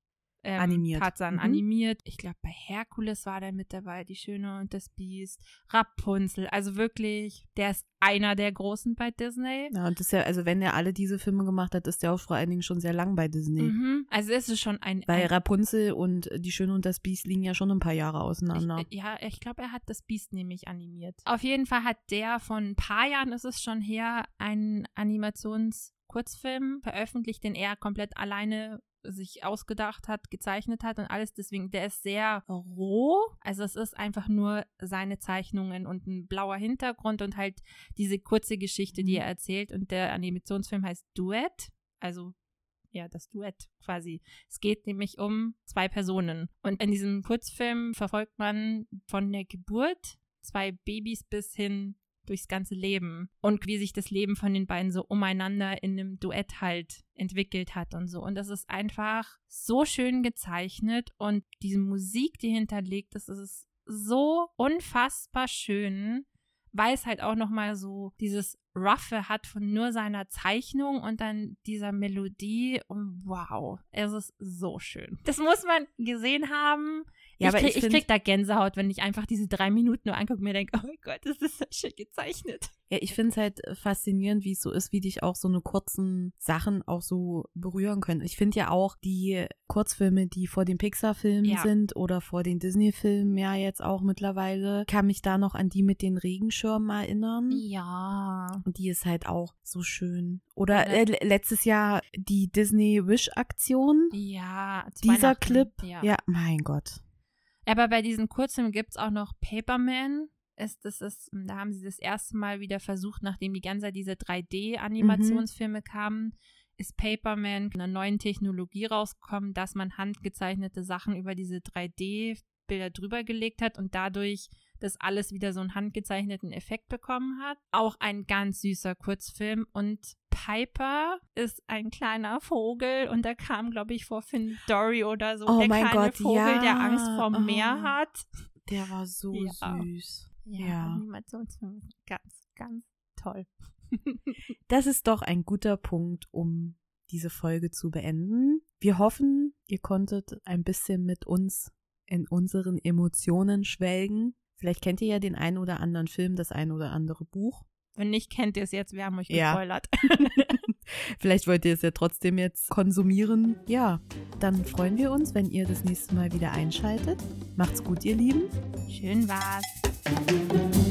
Ähm, animiert. Tarzan mhm. animiert. Ich glaube, bei Herkules war der mit dabei, Die Schöne und das Biest, Rapunzel. Also wirklich, der ist einer der Großen bei Disney. Ja, und das ist ja, also wenn er alle diese Filme gemacht hat, ist der auch vor allen Dingen schon sehr lang bei Disney. Mhm. Also es ist schon ein. Bei Rapunzel und Die Schöne und das Biest liegen ja schon ein paar Jahre auseinander. Ich, ja, ich glaube, er hat das Biest nämlich animiert. Auf jeden Fall hat der von ein paar Jahren ist es schon her einen Animationskurzfilm veröffentlicht, den er komplett alleine sich ausgedacht hat, gezeichnet hat und alles. Deswegen, der ist sehr roh. Also es ist einfach nur seine Zeichnungen und ein blauer Hintergrund und halt diese kurze Geschichte, die mhm. er erzählt. Und der Animationsfilm heißt Duett. Also ja, das Duett quasi. Es geht nämlich um zwei Personen. Und in diesem Kurzfilm verfolgt man von der Geburt zwei Babys bis hin durchs ganze Leben und wie sich das Leben von den beiden so umeinander in einem Duett halt entwickelt hat und so. Und das ist einfach so schön gezeichnet und diese Musik, die hinterlegt ist, ist so unfassbar schön, weil es halt auch nochmal so dieses Roughe hat von nur seiner Zeichnung und dann dieser Melodie. Und wow, es ist so schön. Das muss man gesehen haben. Ja, ich, krieg, ich, ich, krieg da Gänsehaut, wenn ich einfach diese drei Minuten nur angucke und mir denke, oh mein Gott, das ist so schön gezeichnet. Ja, ich finde es halt äh, faszinierend, wie es so ist, wie dich auch so eine kurzen Sachen auch so berühren können. Ich finde ja auch die Kurzfilme, die vor den Pixar-Filmen ja. sind oder vor den Disney-Filmen ja jetzt auch mittlerweile, kann mich da noch an die mit den Regenschirmen erinnern. Ja. Und die ist halt auch so schön. Oder äh, letztes Jahr die Disney Wish-Aktion. Ja. Dieser Clip. Ja. ja, mein Gott. Aber bei diesen Kurzfilmen gibt es auch noch Paperman. Ist, das ist, da haben sie das erste Mal wieder versucht, nachdem die ganze Zeit diese 3D-Animationsfilme mhm. kamen, ist Paperman mit einer neuen Technologie rausgekommen, dass man handgezeichnete Sachen über diese 3D-Bilder drüber gelegt hat und dadurch das alles wieder so einen handgezeichneten Effekt bekommen hat. Auch ein ganz süßer Kurzfilm und Piper ist ein kleiner Vogel und der kam, glaube ich, vor Finn Dory oder so. Oh der mein kleine Gott, Vogel, ja. der Angst vorm oh. Meer hat. Der war so Ja. süß. Ja, Ja. Animationsfilm. Ganz, ganz toll. Das ist doch ein guter Punkt, um diese Folge zu beenden. Wir hoffen, ihr konntet ein bisschen mit uns in unseren Emotionen schwelgen. Vielleicht kennt ihr ja den einen oder anderen Film, das ein oder andere Buch. Wenn nicht, kennt ihr es jetzt. Wir haben euch Ja. gespoilert. Vielleicht wollt ihr es ja trotzdem jetzt konsumieren. Ja, dann freuen wir uns, wenn ihr das nächste Mal wieder einschaltet. Macht's gut, ihr Lieben. Schön war's.